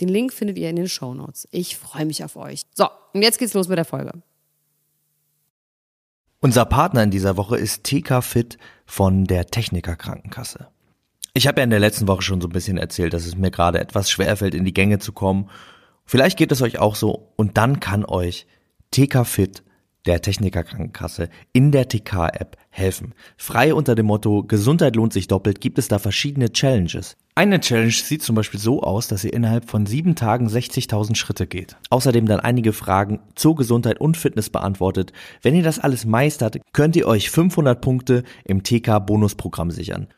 Den Link findet ihr in den Show Notes. Ich freue mich auf euch. So, und jetzt geht's los mit der Folge. Unser Partner in dieser Woche ist TK Fit von der Techniker Krankenkasse. Ich habe ja in der letzten Woche schon so ein bisschen erzählt, dass es mir gerade etwas schwerfällt, in die Gänge zu kommen. Vielleicht geht es euch auch so und dann kann euch TK Fit der Techniker Krankenkasse in der TK-App helfen. Frei unter dem Motto Gesundheit lohnt sich doppelt gibt es da verschiedene Challenges. Eine Challenge sieht zum Beispiel so aus, dass ihr innerhalb von sieben Tagen 60.000 Schritte geht. Außerdem dann einige Fragen zur Gesundheit und Fitness beantwortet. Wenn ihr das alles meistert, könnt ihr euch 500 Punkte im TK-Bonusprogramm sichern.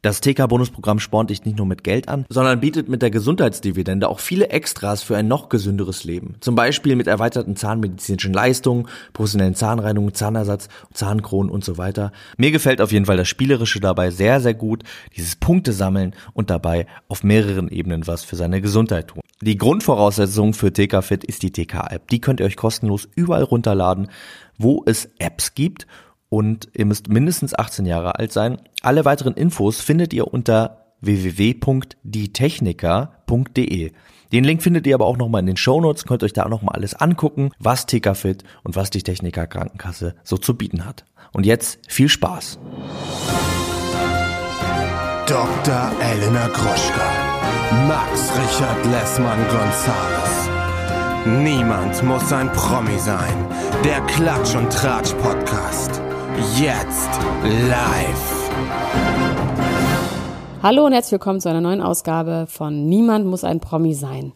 Das TK-Bonusprogramm spornt dich nicht nur mit Geld an, sondern bietet mit der Gesundheitsdividende auch viele Extras für ein noch gesünderes Leben. Zum Beispiel mit erweiterten zahnmedizinischen Leistungen, professionellen Zahnreinigungen, Zahnersatz, Zahnkronen und so weiter. Mir gefällt auf jeden Fall das Spielerische dabei sehr, sehr gut. Dieses Punkte sammeln und dabei auf mehreren Ebenen was für seine Gesundheit tun. Die Grundvoraussetzung für TK Fit ist die TK-App. Die könnt ihr euch kostenlos überall runterladen, wo es Apps gibt und ihr müsst mindestens 18 Jahre alt sein. Alle weiteren Infos findet ihr unter www.dietechniker.de. Den Link findet ihr aber auch nochmal in den Shownotes, könnt euch da nochmal alles angucken, was TKFit und was die Techniker Krankenkasse so zu bieten hat. Und jetzt viel Spaß. Dr. Elena Gruschka. Max Richard Lessmann Gonzales. Niemand muss ein Promi sein. Der Klatsch und Tratsch Podcast. Jetzt live. Hallo und herzlich willkommen zu einer neuen Ausgabe von Niemand muss ein Promi sein.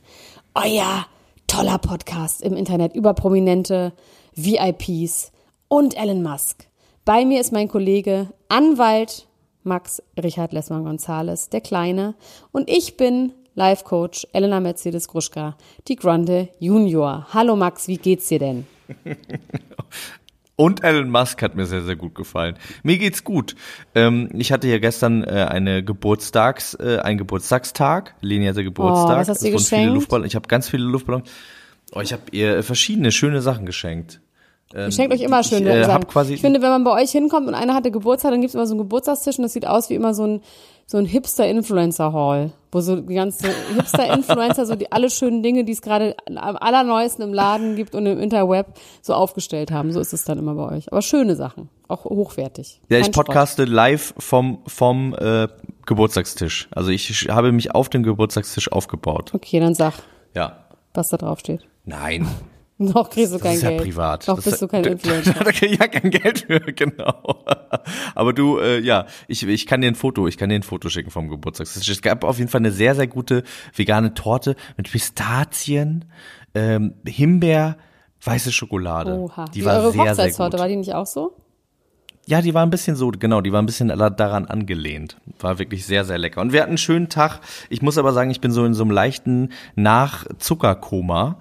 Euer toller Podcast im Internet über Prominente, VIPs und Elon Musk. Bei mir ist mein Kollege Anwalt Max Richard Lessmann Gonzales, der Kleine, und ich bin Life Coach Elena Mercedes Gruschka, die Grande Junior. Hallo Max, wie geht's dir denn? Und Elon Musk hat mir sehr, sehr gut gefallen. Mir geht's gut. Ähm, ich hatte ja gestern äh, eine Geburtstags, äh, einen Geburtstagstag. Leni hatte Geburtstag. Oh, was hast du geschenkt? Ich habe ganz viele Luftballons. Oh, ich habe ihr verschiedene schöne Sachen geschenkt. Ähm, ich schenke euch immer schöne ich, äh, Sachen. Ich finde, wenn man bei euch hinkommt und einer hatte Geburtstag, dann gibt's immer so einen Geburtstagstisch und das sieht aus wie immer so ein, so ein Hipster-Influencer-Hall, wo so die ganzen Hipster-Influencer so die alle schönen Dinge, die es gerade am allerneuesten im Laden gibt und im Interweb so aufgestellt haben. So ist es dann immer bei euch. Aber schöne Sachen, auch hochwertig. Ja, ich podcaste Schrott. live vom, vom äh, Geburtstagstisch. Also ich habe mich auf dem Geburtstagstisch aufgebaut. Okay, dann sag. Ja. Was da drauf steht. Nein. Noch kriegst du kein das Geld. ist ja privat. Noch das bist du kein Influencer. Da krieg ich ja kein Geld für, genau. Aber du, äh, ja, ich, ich kann dir ein Foto, ich kann dir ein Foto schicken vom Geburtstag. Es gab auf jeden Fall eine sehr, sehr gute vegane Torte mit Pistazien, ähm, Himbeer, weiße Schokolade. Oha. Die Wie war eure sehr, Hochzeitstorte, war die nicht auch so? Ja, die war ein bisschen so, genau, die war ein bisschen daran angelehnt. War wirklich sehr, sehr lecker. Und wir hatten einen schönen Tag. Ich muss aber sagen, ich bin so in so einem leichten Nachzuckerkoma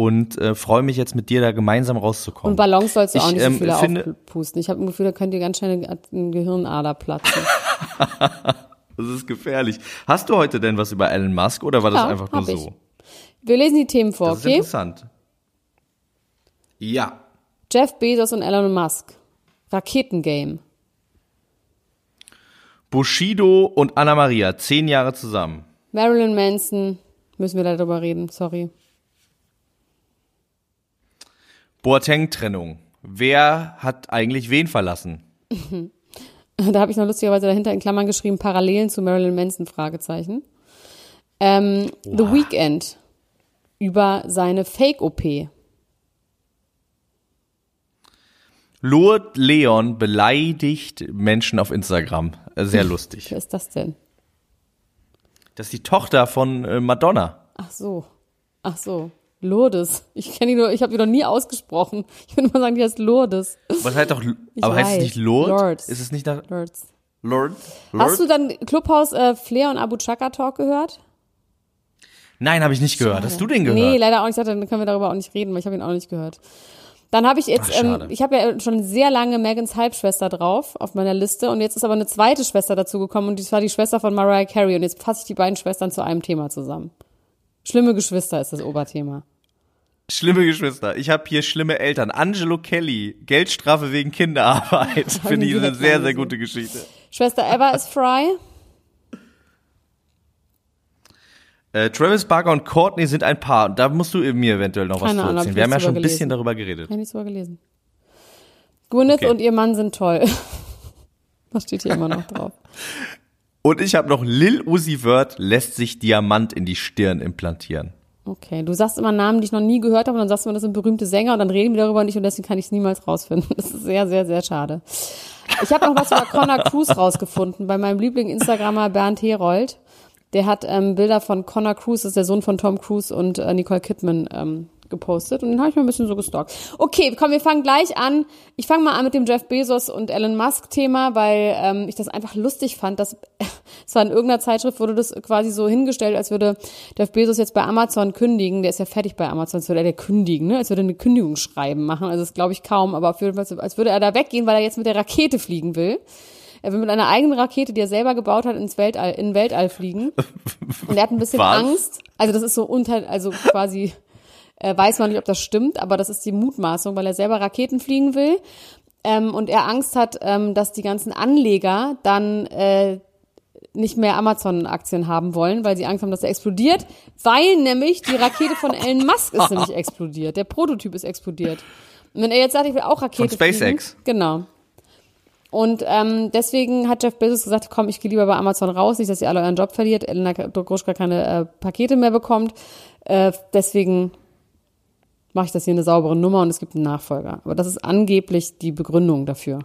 und äh, freue mich jetzt mit dir da gemeinsam rauszukommen. Und Ballons sollst du auch Ich, nicht so ähm, viele finde- aufpusten. Ich habe ein Gefühl, da könnt ihr ganz schnell eine Gehirnader platzen. Das ist gefährlich. Hast du heute denn was über Elon Musk oder war das Ja, einfach nur ich. so? Wir lesen die Themen vor, Das ist okay? interessant. Ja. Jeff Bezos und Elon Musk. Raketengame. Bushido und Anna Maria, zehn Jahre zusammen. Marilyn Manson. Müssen wir darüber reden, sorry. Boateng-Trennung. Wer hat eigentlich wen verlassen? Da habe ich noch lustigerweise dahinter in Klammern geschrieben, Parallelen zu Marilyn Manson, Fragezeichen. Ähm, The Weeknd über seine Fake-OP. Lourdes Leon beleidigt Menschen auf Instagram. Sehr lustig. Wer ist das denn? Das ist die Tochter von äh, Madonna. Ach so. Ach so. Lourdes. Ich kenne die nur, ich habe die noch nie ausgesprochen. Ich würde mal sagen, die heißt Lourdes. Was heißt doch, Ich aber heißt es weiß. nicht Lord? Lords. Ist es nicht nach Lourdes. Lord? Hast du dann Clubhaus äh, Flair und Abu Chaka Talk gehört? Nein, habe ich nicht gehört. Hast du den gehört? Nee, leider auch nicht. Dann können wir darüber auch nicht reden, weil ich habe ihn auch nicht gehört. Dann habe ich jetzt, Ach, ähm, schade. ich habe ja schon sehr lange Megans Halbschwester drauf auf meiner Liste und jetzt ist aber eine zweite Schwester dazugekommen und das war die Schwester von Mariah Carey und jetzt fasse ich die beiden Schwestern zu einem Thema zusammen. Schlimme Geschwister ist das Oberthema. Schlimme Geschwister. Ich habe hier schlimme Eltern. Angelo Kelly, Geldstrafe wegen Kinderarbeit. Finde ich eine sehr, sehr gute Geschichte. Schwester Eva ist Fry. Äh, Travis Barker und Courtney sind ein Paar. Da musst du mir eventuell noch was Keine zu Ahnung, ich Wir haben ja nichts schon ein drüber bisschen darüber geredet. Habe ich nicht so gelesen. Gwyneth Okay. und ihr Mann sind toll. Das steht hier immer noch drauf. Und ich habe noch Lil Uzi Vert lässt sich Diamant in die Stirn implantieren. Okay, du sagst immer Namen, die ich noch nie gehört habe, und dann sagst du immer, das sind berühmte Sänger, und dann reden wir darüber nicht, und deswegen kann ich es niemals rausfinden. Das ist sehr, sehr, sehr schade. Ich habe noch was über Connor Cruz rausgefunden, bei meinem Liebling-Instagrammer Bernd Herold. Der hat ähm, Bilder von Connor Cruz, das ist der Sohn von Tom Cruise und äh, Nicole Kidman, ähm, gepostet und den habe ich mal ein bisschen so gestalkt. Okay, komm, wir fangen gleich an. Ich fange mal an mit dem Jeff Bezos und Elon Musk Thema, weil ähm, ich das einfach lustig fand, dass es war in irgendeiner Zeitschrift wurde das quasi so hingestellt, als würde Jeff Bezos jetzt bei Amazon kündigen. Der ist ja fertig bei Amazon, als würde er der kündigen, ne? Als würde er eine Kündigungsschreiben machen. Also das glaube ich kaum, aber auf jeden Fall, als würde er da weggehen, weil er jetzt mit der Rakete fliegen will. Er will mit einer eigenen Rakete, die er selber gebaut hat, ins Weltall, in Weltall fliegen. Und er hat ein bisschen Was? Angst. Also das ist so unter, also quasi äh, weiß man nicht, ob das stimmt, aber das ist die Mutmaßung, weil er selber Raketen fliegen will. Ähm, und er Angst hat, ähm, dass die ganzen Anleger dann äh, nicht mehr Amazon-Aktien haben wollen, weil sie Angst haben, dass er explodiert, weil nämlich die Rakete von Elon Musk ist nämlich explodiert. Der Prototyp ist explodiert. Und wenn er jetzt sagt, ich will auch Rakete Von SpaceX. fliegen, genau. Und ähm, deswegen hat Jeff Bezos gesagt, komm, ich gehe lieber bei Amazon raus, nicht, dass ihr alle euren Job verliert, Elena Gruschka keine äh, Pakete mehr bekommt. Äh, deswegen mache ich das hier eine saubere Nummer und es gibt einen Nachfolger. Aber das ist angeblich die Begründung dafür.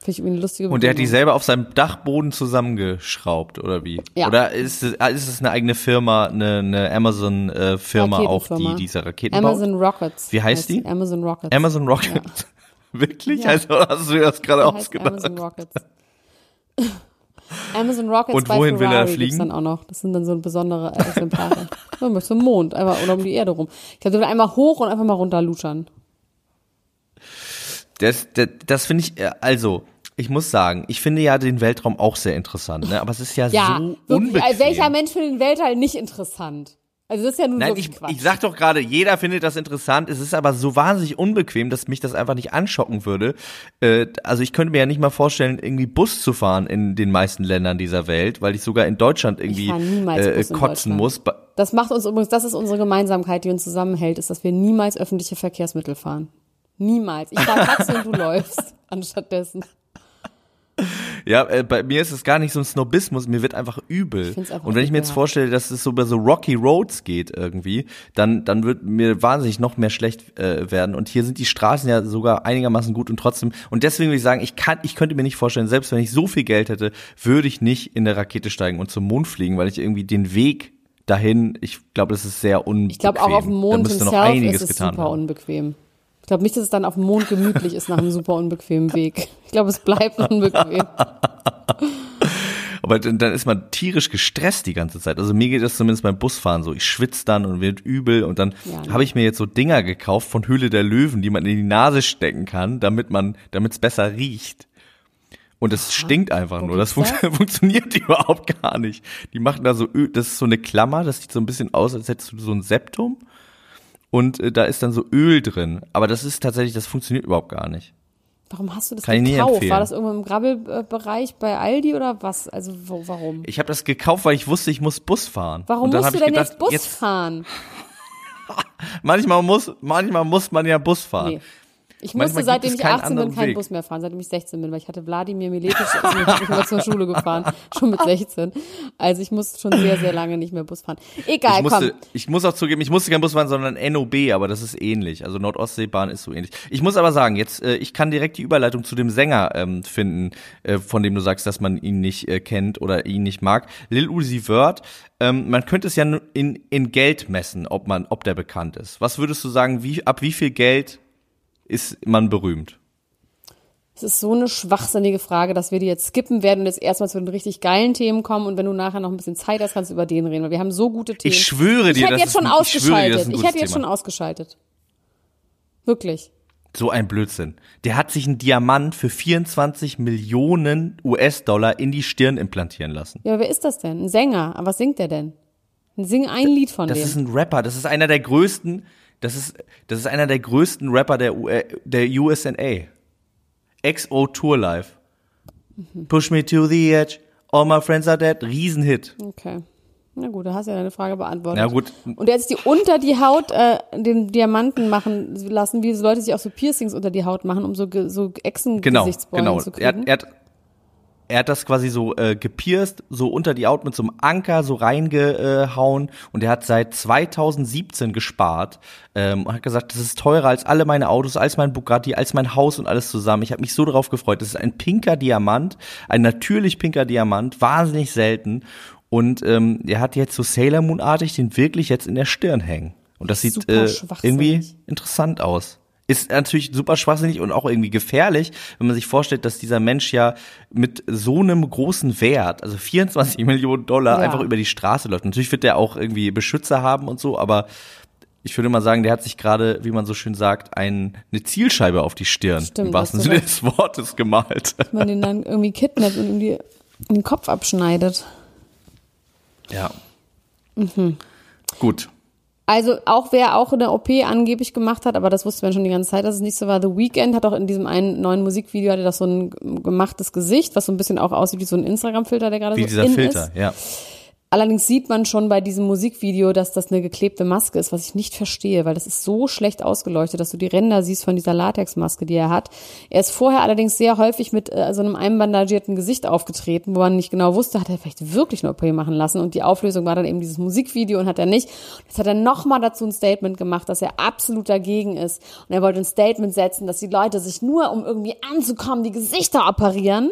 Finde ich irgendwie eine lustige Begründung. Und der hat die selber auf seinem Dachboden zusammengeschraubt, oder wie? Ja. Oder ist es, ah, ist es eine eigene Firma, eine, eine Amazon-Firma auch, die diese Raketen Amazon baut? Rockets. Wie heißt die? Amazon Rockets. Amazon Rocket. Wirklich? Ja. Also hast du dir das gerade heißt ausgedacht? Amazon Rockets. Amazon Rockets Und bei wohin will er fliegen? dann auch noch. Das sind dann so besondere Exemplare. Man möchte zum Mond, einfach oder um die Erde rum. Ich glaube, der will einmal hoch und einfach mal runter luschern. Das, das, das finde ich, äh, also, ich muss sagen, ich finde ja den Weltraum auch sehr interessant, ne? aber es ist ja, Ja, so wirklich, unbequem. äh, welcher Mensch findet den Weltall nicht interessant? Also das ist ja nun Nein, ich, Quatsch. ich sag doch gerade, jeder findet das interessant. Es ist aber so wahnsinnig unbequem, dass mich das einfach nicht anschocken würde. Äh, also ich könnte mir ja nicht mal vorstellen, irgendwie Bus zu fahren in den meisten Ländern dieser Welt, weil ich sogar in Deutschland irgendwie äh, kotzen muss. Das macht uns übrigens, das ist unsere Gemeinsamkeit, die uns zusammenhält, ist, dass wir niemals öffentliche Verkehrsmittel fahren. Niemals. Ich fahre Taxi und du läufst anstattdessen. Ja, äh, bei mir ist es gar nicht so ein Snobismus, mir wird einfach übel. find's einfach Und wenn ich mir jetzt vorstelle, dass es so über so Rocky Roads geht irgendwie, dann, dann wird mir wahnsinnig noch mehr schlecht äh, werden. Und hier sind die Straßen ja sogar einigermaßen gut und trotzdem. Und deswegen würde ich sagen, ich kann, ich könnte mir nicht vorstellen, selbst wenn ich so viel Geld hätte, würde ich nicht in der Rakete steigen und zum Mond fliegen, weil ich irgendwie den Weg dahin, ich glaube, das ist sehr unbequem. Ich glaube auch auf dem Da Mond müsste noch einiges ist es getan super werden. unbequem. Ich glaube nicht, dass es dann auf dem Mond gemütlich ist nach einem super unbequemen Weg. Ich glaube, es bleibt unbequem. Aber dann, dann ist man tierisch gestresst die ganze Zeit. Also mir geht das zumindest beim Busfahren so. Ich schwitze dann und wird übel und dann Ja, ne. habe ich mir jetzt so Dinger gekauft von Höhle der Löwen, die man in die Nase stecken kann, damit man, damit es besser riecht. Und es stinkt einfach nur. Das, fun funktioniert überhaupt gar nicht. Die machen da so Öl, das ist so eine Klammer, das sieht so ein bisschen aus, als hättest du so ein Septum. Und äh, da ist dann so Öl drin. Aber das ist tatsächlich, das funktioniert überhaupt gar nicht. Warum hast du das Kann gekauft? War das irgendwo im Grabbelbereich bei Aldi oder was? Also wo, warum? Ich habe das gekauft, weil ich wusste, ich muss Bus fahren. Warum musst du denn gedacht, jetzt Bus jetzt fahren? Manchmal muss, manchmal muss man ja Bus fahren. Nee. Ich musste, seitdem ich es keinen 18 bin, keinen Weg. Bus mehr fahren, seitdem ich 16 bin, weil ich hatte Wladimir also ich bin zur Schule gefahren, schon mit 16. Also ich musste schon sehr, sehr lange nicht mehr Bus fahren. Egal, Ich, musste, komm. ich muss auch zugeben, ich musste kein Bus fahren, sondern NOB, aber das ist ähnlich. Also Nordostseebahn ist so ähnlich. Ich muss aber sagen, jetzt, äh, ich kann direkt die Überleitung zu dem Sänger ähm, finden, äh, von dem du sagst, dass man ihn nicht äh, kennt oder ihn nicht mag. Lil Uzi Vert. Ähm, man könnte es ja in, in Geld messen, ob man, ob der bekannt ist. Was würdest du sagen, wie, ab wie viel Geld ist man berühmt? Es ist so eine schwachsinnige Frage, dass wir die jetzt skippen werden und jetzt erstmal zu den richtig geilen Themen kommen und wenn du nachher noch ein bisschen Zeit hast, kannst du über den reden, weil wir haben so gute Themen. Ich schwöre dir, ich das jetzt ist schon ein- ich dir, das ausgeschaltet. Ich hätte jetzt Thema. schon ausgeschaltet. Wirklich. So ein Blödsinn. Der hat sich einen Diamant für 24 Millionen US-Dollar in die Stirn implantieren lassen. Ja, aber wer ist das denn? Ein Sänger. Aber was singt der denn? Sing ein Lied von Das dem. ist ein Rapper, das ist einer der größten, das ist, das ist einer der größten Rapper der, U der USNA. XO Tour Live. Push me to the edge, all my friends are dead, Riesenhit. Okay. Na gut, da hast du ja deine Frage beantwortet. Na gut. Und der hat sich die unter die Haut äh, den Diamanten machen lassen, wie Leute sich auch so Piercings unter die Haut machen, um so, so Genau, Echsen-Gesichtsbeulen genau. zu Er, kriegen. hat- er, hat, er hat das quasi so äh, gepierst, so unter die Haut mit so einem Anker so reingehauen und er hat seit 2017 gespart ähm, und hat gesagt, das ist teurer als alle meine Autos, als mein Bugatti, als mein Haus und alles zusammen. Ich habe mich so darauf gefreut. Das ist ein pinker Diamant, ein natürlich pinker Diamant, wahnsinnig selten und ähm, er hat jetzt so Sailor Moon-artig den wirklich jetzt in der Stirn hängen. Und das sieht Super äh, schwachsinnig. irgendwie interessant aus. Ist natürlich super schwachsinnig und auch irgendwie gefährlich, wenn man sich vorstellt, dass dieser Mensch ja mit so einem großen Wert, also 24 Millionen Dollar, Ja. einfach über die Straße läuft. Natürlich wird der auch irgendwie Beschützer haben und so, aber ich würde mal sagen, der hat sich gerade, wie man so schön sagt, ein, eine Zielscheibe auf die Stirn, Stimmt, im wahrsten Sinne des Wortes gemalt. Dass man den dann irgendwie kidnappt und ihm die, den Kopf abschneidet. Ja. Mhm. Gut. Also auch wer auch eine OP angeblich gemacht hat, aber das wusste man schon die ganze Zeit, dass es nicht so war. The Weeknd hat auch in diesem einen neuen Musikvideo hatte das so ein gemachtes Gesicht, was so ein bisschen auch aussieht wie so ein Instagram-Filter, der gerade Wie so dieser in Filter, ist. ja. Allerdings sieht man schon bei diesem Musikvideo, dass das eine geklebte Maske ist, was ich nicht verstehe, weil das ist so schlecht ausgeleuchtet, dass du die Ränder siehst von dieser Latexmaske, die er hat. Er ist vorher allerdings sehr häufig mit äh, so einem einbandagierten Gesicht aufgetreten, wo man nicht genau wusste, hat er vielleicht wirklich eine OP machen lassen und die Auflösung war dann eben dieses Musikvideo und hat er nicht. Jetzt hat er nochmal dazu ein Statement gemacht, dass er absolut dagegen ist und er wollte ein Statement setzen, dass die Leute sich nur, um irgendwie anzukommen, die Gesichter operieren.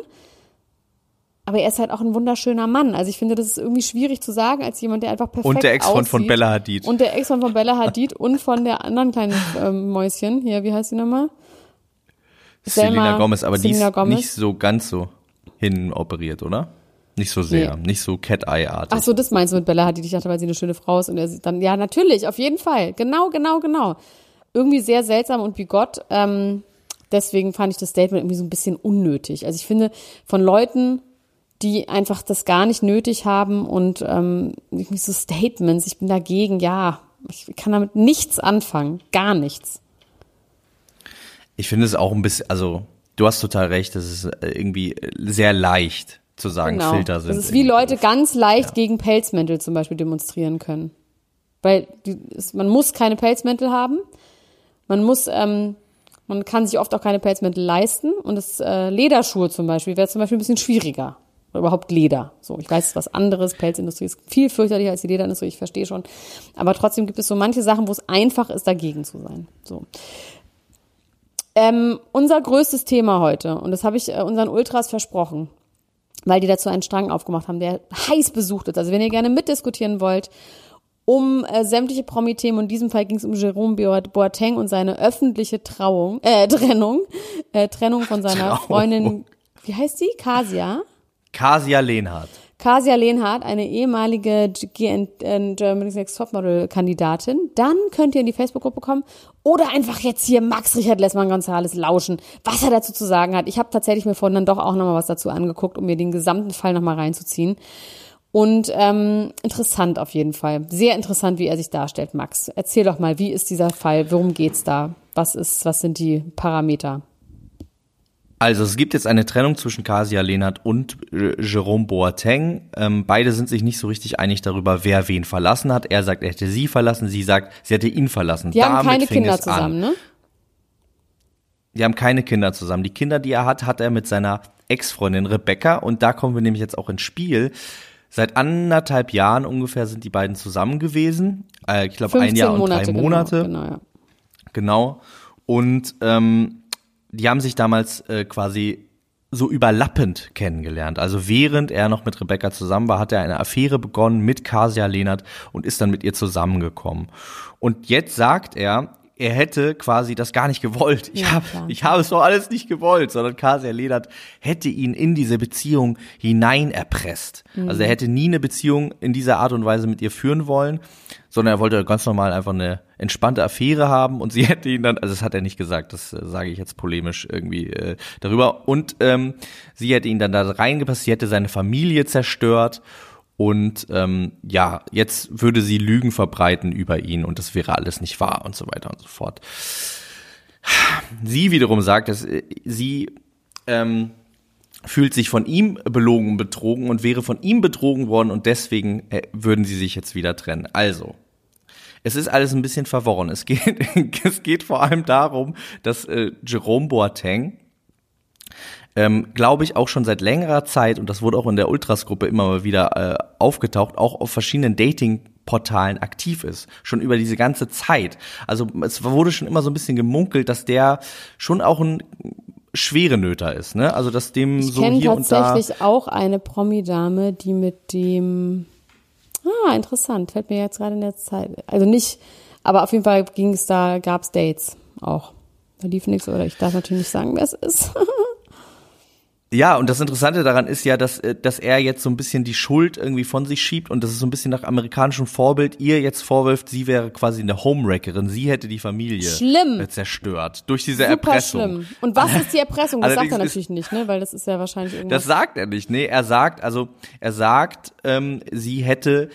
Aber er ist halt auch ein wunderschöner Mann. Also ich finde, das ist irgendwie schwierig zu sagen, als jemand, der einfach perfekt Und der Ex von. Bella Hadid. Und der Ex von, Bella Hadid und von der anderen kleinen ähm, Mäuschen. Hier, wie heißt die nochmal? Selena Selma- Gomez, aber die Selena ist Gomez. nicht so ganz so hin operiert, oder? Nicht so sehr, nicht so Cat-Eye-artig. Ach so, das meinst du mit Bella Hadid. Ich dachte, weil sie eine schöne Frau ist und er sieht dann, ja, natürlich, auf jeden Fall. Genau, genau, genau. Irgendwie sehr seltsam und bigott. Ähm, deswegen fand ich das Statement irgendwie so ein bisschen unnötig. Also ich finde, von Leuten, die einfach das gar nicht nötig haben und ähm, so Statements, ich bin dagegen, ja, ich kann damit nichts anfangen. Gar nichts. Ich finde es auch ein bisschen, also du hast total recht, das ist äh, irgendwie sehr leicht zu sagen, Genau. Filter sind. Das ist wie Leute doof. ganz leicht gegen Pelzmäntel zum Beispiel demonstrieren können. Weil die, es, man muss keine Pelzmäntel haben. Man muss, ähm, man kann sich oft auch keine Pelzmäntel leisten. Und das äh, Lederschuhe zum Beispiel wäre zum Beispiel ein bisschen schwieriger. Oder überhaupt Leder. So, ich weiß, es ist was anderes. Pelzindustrie ist viel fürchterlicher als die Lederindustrie, ich verstehe schon. Aber trotzdem gibt es so manche Sachen, wo es einfach ist, dagegen zu sein. So. Ähm, unser größtes Thema heute, und das habe ich äh, unseren Ultras versprochen, weil die dazu einen Strang aufgemacht haben, der heiß besucht ist. Also wenn ihr gerne mitdiskutieren wollt, um äh, sämtliche Promi-Themen, in diesem Fall ging es um Jerome Boat- Boateng und seine öffentliche Trauung, äh, Trennung, äh, Trennung von seiner Trauung. Freundin, wie heißt sie? Kasia? Kasia Lehnhardt. Kasia Lehnhardt, eine ehemalige GN äh, Germany's Next Topmodel-Kandidatin. Dann könnt ihr in die Facebook-Gruppe kommen oder einfach jetzt hier Max Richard Lessmann Gonzales lauschen, was er dazu zu sagen hat. Ich habe tatsächlich mir vorhin dann doch auch nochmal was dazu angeguckt, um mir den gesamten Fall nochmal reinzuziehen. Und ähm, interessant auf jeden Fall. Sehr interessant, wie er sich darstellt, Max. Erzähl doch mal, wie ist dieser Fall? Worum geht's da? Was ist, was sind die Parameter? Also es gibt jetzt eine Trennung zwischen Kasia Lehnhardt und äh, Jerome Boateng. Ähm, beide sind sich nicht so richtig einig darüber, wer wen verlassen hat. Er sagt, er hätte sie verlassen. Sie sagt, sie hätte ihn verlassen. Die haben Damit keine fing Kinder es an. zusammen, ne? Die haben keine Kinder zusammen. Die Kinder, die er hat, hat er mit seiner Ex-Freundin Rebecca. Und da kommen wir nämlich jetzt auch ins Spiel. Seit anderthalb Jahren ungefähr sind die beiden zusammen gewesen. Äh, ich glaube, ein Jahr und Monate, drei genau, Monate. Genau, ja. Genau. Und ähm, die haben sich damals äh, quasi so überlappend kennengelernt. Also während er noch mit Rebecca zusammen war, hat er eine Affäre begonnen mit Kasia Lehnert und ist dann mit ihr zusammengekommen. Und jetzt sagt er, er hätte quasi das gar nicht gewollt. Ich Ja, habe ich habe es doch alles nicht gewollt, sondern Kasia Lehnert hätte ihn in diese Beziehung hinein erpresst. Also er hätte nie eine Beziehung in dieser Art und Weise mit ihr führen wollen, sondern er wollte ganz normal einfach eine entspannte Affäre haben und sie hätte ihn dann, also das hat er nicht gesagt, das äh, sage ich jetzt polemisch irgendwie äh, darüber und ähm, sie hätte ihn dann da reingepasst, sie hätte seine Familie zerstört und ähm, ja, jetzt würde sie Lügen verbreiten über ihn und das wäre alles nicht wahr und so weiter und so fort. Sie wiederum sagt, dass äh, sie ähm, fühlt sich von ihm belogen und betrogen und wäre von ihm betrogen worden und deswegen äh, würden sie sich jetzt wieder trennen. Also, es ist alles ein bisschen verworren. Es geht, es geht vor allem darum, dass äh, Jerome Boateng, ähm, glaube ich, auch schon seit längerer Zeit, und das wurde auch in der Ultras-Gruppe immer mal wieder äh, aufgetaucht, auch auf verschiedenen Dating-Portalen aktiv ist. Schon über diese ganze Zeit. Also es wurde schon immer so ein bisschen gemunkelt, dass der schon auch ein schwere Nöter ist, ne? Also dass dem Ich so kenne hier und da. tatsächlich auch eine Promi-Dame, die mit dem. Ah, interessant. Fällt mir jetzt gerade in der Zeit. Also nicht, aber auf jeden Fall ging es da, gab es Dates auch. Da lief nichts oder ich darf natürlich nicht sagen, wer es ist. Ja, und das Interessante daran ist ja, dass, äh, dass er jetzt so ein bisschen die Schuld irgendwie von sich schiebt und das ist so ein bisschen nach amerikanischem Vorbild ihr jetzt vorwirft, sie wäre quasi eine Homewreckerin, sie hätte die Familie Schlimm. äh, zerstört durch diese Super Erpressung. schlimm. Und was ist die Erpressung? Das sagt er natürlich nicht, ne? Weil das ist ja wahrscheinlich irgendwas. Das sagt er nicht, nee, er sagt, also er sagt, ähm, sie hätte,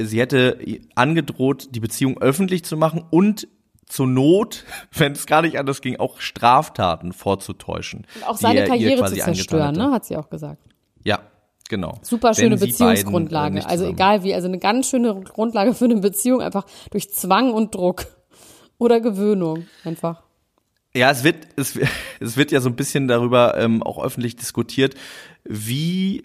sie hätte angedroht, die Beziehung öffentlich zu machen und zur Not, wenn es gar nicht anders ging, auch Straftaten vorzutäuschen. auch die seine er Karriere zu zerstören, ne? Hat sie auch gesagt. Ja, genau. Super schöne beiden, äh, Beziehungsgrundlage. also egal wie, also eine ganz schöne Grundlage für eine Beziehung, einfach durch Zwang und Druck. Oder Gewöhnung, einfach. Ja, es wird, es, wird- es wird ja so ein bisschen darüber ähm, auch öffentlich diskutiert, wie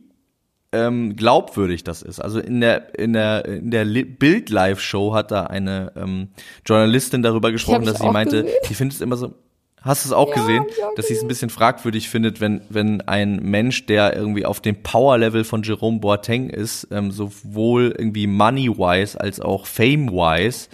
ähm, glaubwürdig das ist. Also in der in der in der Bild Live Show hat da eine ähm, Journalistin darüber gesprochen, dass sie meinte, gesehen. sie findet es immer so Hast du es auch gesehen, hab ich auch dass sie es ein bisschen fragwürdig findet, wenn wenn ein Mensch, der irgendwie auf dem Power Level von Jerome Boateng ist, ähm, sowohl irgendwie money wise als auch fame wise,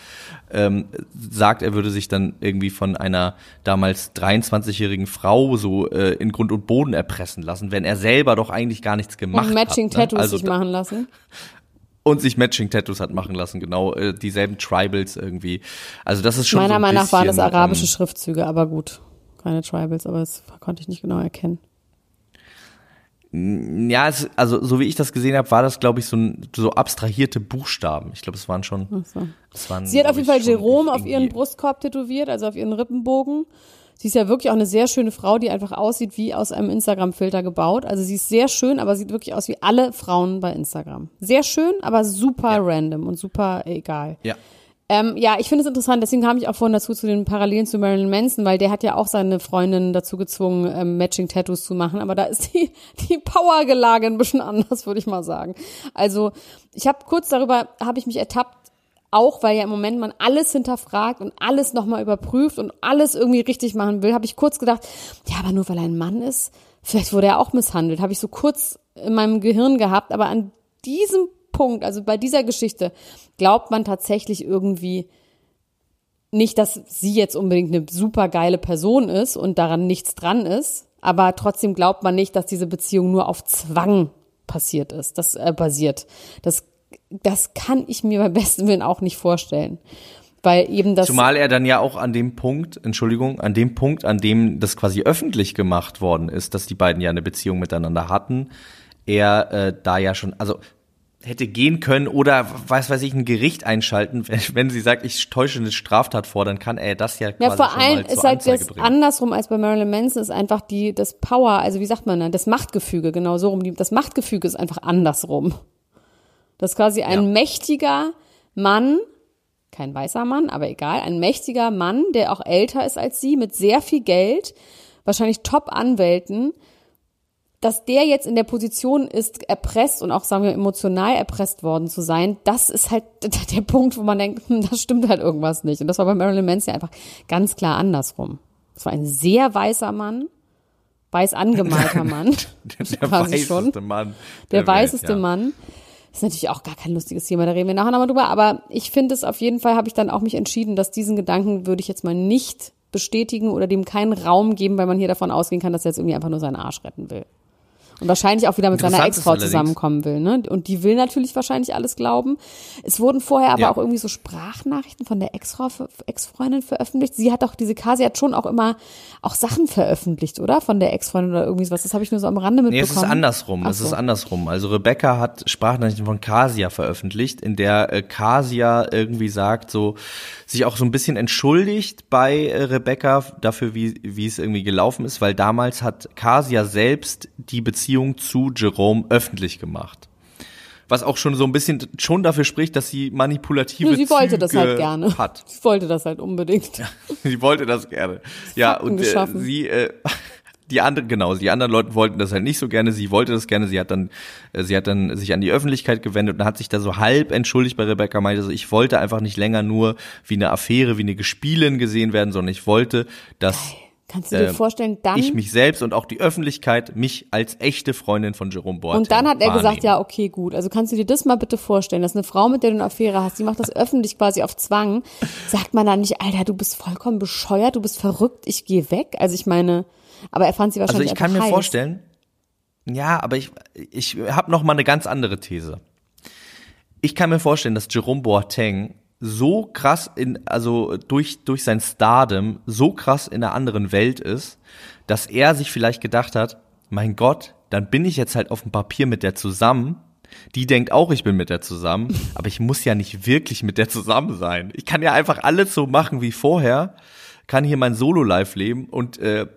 ähm, sagt, er würde sich dann irgendwie von einer damals 23-jährigen Frau so äh, in Grund und Boden erpressen lassen, wenn er selber doch eigentlich gar nichts gemacht Und Matching hat. ne? Tattoos Also sich machen lassen. Und sich Matching Tattoos hat machen lassen, genau, äh, dieselben Tribals irgendwie. Also das ist schon Meiner so ein Meinung nach waren das bisschen, arabische ähm, Schriftzüge, aber gut. Keine Tribals, aber das konnte ich nicht genau erkennen. Ja, es, also so wie ich das gesehen habe, war das, glaube ich, so, ein, so abstrahierte Buchstaben. Ich glaube, es waren schon. So. Das waren, Sie hat auf jeden Fall Jerome auf ihren Brustkorb tätowiert, also auf ihren Rippenbogen. Sie ist ja wirklich auch eine sehr schöne Frau, die einfach aussieht wie aus einem Instagram-Filter gebaut. Also sie ist sehr schön, aber sieht wirklich aus wie alle Frauen bei Instagram. Sehr schön, aber super random und super egal. Ja. Ähm, ja, ich finde es interessant, deswegen kam ich auch vorhin dazu zu den Parallelen zu Marilyn Manson, weil der hat ja auch seine Freundin dazu gezwungen, ähm, Matching-Tattoos zu machen, aber da ist die, die Powergelage ein bisschen anders, würde ich mal sagen. Also ich habe kurz darüber, habe ich mich ertappt, auch weil ja im Moment man alles hinterfragt und alles nochmal überprüft und alles irgendwie richtig machen will, habe ich kurz gedacht, ja, aber nur weil er ein Mann ist, vielleicht wurde er auch misshandelt, habe ich so kurz in meinem Gehirn gehabt, aber an diesem Punkt, also bei dieser Geschichte, glaubt man tatsächlich irgendwie nicht, dass sie jetzt unbedingt eine super geile Person ist und daran nichts dran ist, aber trotzdem glaubt man nicht, dass diese Beziehung nur auf Zwang passiert ist, das äh, basiert. Das, das kann ich mir beim besten Willen auch nicht vorstellen. Weil eben das. Zumal er dann ja auch an dem Punkt, Entschuldigung, an dem Punkt, an dem das quasi öffentlich gemacht worden ist, dass die beiden ja eine Beziehung miteinander hatten, er äh, da ja schon, also hätte gehen können oder was weiß ich, ein Gericht einschalten, wenn, wenn sie sagt, ich täusche eine Straftat vor, dann kann er das ja quasi Ja, vor allem ist halt Anzeige bringen. andersrum als bei Marilyn Manson ist einfach die das Power, also wie sagt man da, das Machtgefüge, genau so rum. Das Machtgefüge ist einfach andersrum. Das ist quasi ein Ja. mächtiger Mann, kein weißer Mann, aber egal, ein mächtiger Mann, der auch älter ist als sie, mit sehr viel Geld, wahrscheinlich Top-Anwälten, dass der jetzt in der Position ist, erpresst und auch, sagen wir, emotional erpresst worden zu sein, das ist halt der Punkt, wo man denkt, hm, das stimmt halt irgendwas nicht. Und das war bei Marilyn Manson einfach ganz klar andersrum. Es war ein sehr weißer Mann, weiß angemalter Mann. der der weißeste schon. Mann. Der, Welt, weißeste ja. Mann. Ist natürlich auch gar kein lustiges Thema, da reden wir nachher nochmal drüber. Aber ich finde es auf jeden Fall, habe ich dann auch mich entschieden, dass diesen Gedanken würde ich jetzt mal nicht bestätigen oder dem keinen Raum geben, weil man hier davon ausgehen kann, dass er jetzt irgendwie einfach nur seinen Arsch retten will. Und wahrscheinlich auch wieder mit seiner Ex-Frau zusammenkommen will, ne? Und die will natürlich wahrscheinlich alles glauben. Es wurden vorher aber Ja. auch irgendwie so Sprachnachrichten von der Ex-Frau, Ex-Freundin veröffentlicht. Sie hat auch, diese Kasi hat schon auch immer auch Sachen veröffentlicht, oder? Von der Ex-Freundin oder irgendwie was. Das habe ich nur so am Rande Nee, mitbekommen. es ist andersrum. Ach Es so. ist andersrum. Also Rebecca hat Sprachnachrichten von Kasia veröffentlicht, in der äh, Kasia irgendwie sagt, so sich auch so ein bisschen entschuldigt bei äh, Rebecca dafür, wie wie es irgendwie gelaufen ist, weil damals hat Kasia selbst die Beziehung zu Jerome öffentlich gemacht. Was auch schon so ein bisschen schon dafür spricht, dass sie manipulative Nö, sie wollte Züge das halt gerne. hat. Sie wollte das halt unbedingt. Sie wollte das gerne. Ja, Fakten und äh, sie, äh, die anderen, genau, die anderen Leute wollten das halt nicht so gerne. Sie wollte das gerne. Sie hat dann, äh, sie hat dann sich an die Öffentlichkeit gewendet und hat sich da so halb entschuldigt bei Rebecca. Meinte so, ich wollte einfach nicht länger nur wie eine Affäre, wie eine Gespielin gesehen werden, sondern ich wollte, dass Kannst du dir Ähm, vorstellen, dann ich mich selbst und auch die Öffentlichkeit mich als echte Freundin von Jerome Boateng und dann hat er gesagt, wahrnehmen. ja, okay, gut. Also kannst du dir das mal bitte vorstellen, dass eine Frau, mit der du eine Affäre hast, die macht das öffentlich quasi auf Zwang. Sagt man dann nicht, Alter, du bist vollkommen bescheuert, du bist verrückt, ich gehe weg. Also ich meine, aber er fand sie Also wahrscheinlich ich kann mir heiß. vorstellen, ja, aber ich, ich habe noch mal eine ganz andere These. Ich kann mir vorstellen, dass Jerome Boateng so krass in, also durch, durch sein Stardom so krass in einer anderen Welt ist, dass er sich vielleicht gedacht hat, mein Gott, dann bin ich jetzt halt auf dem Papier mit der zusammen. Die denkt auch, ich bin mit der zusammen, aber ich muss ja nicht wirklich mit der zusammen sein. Ich kann ja einfach alles so machen wie vorher, kann hier mein Solo-Life leben und äh,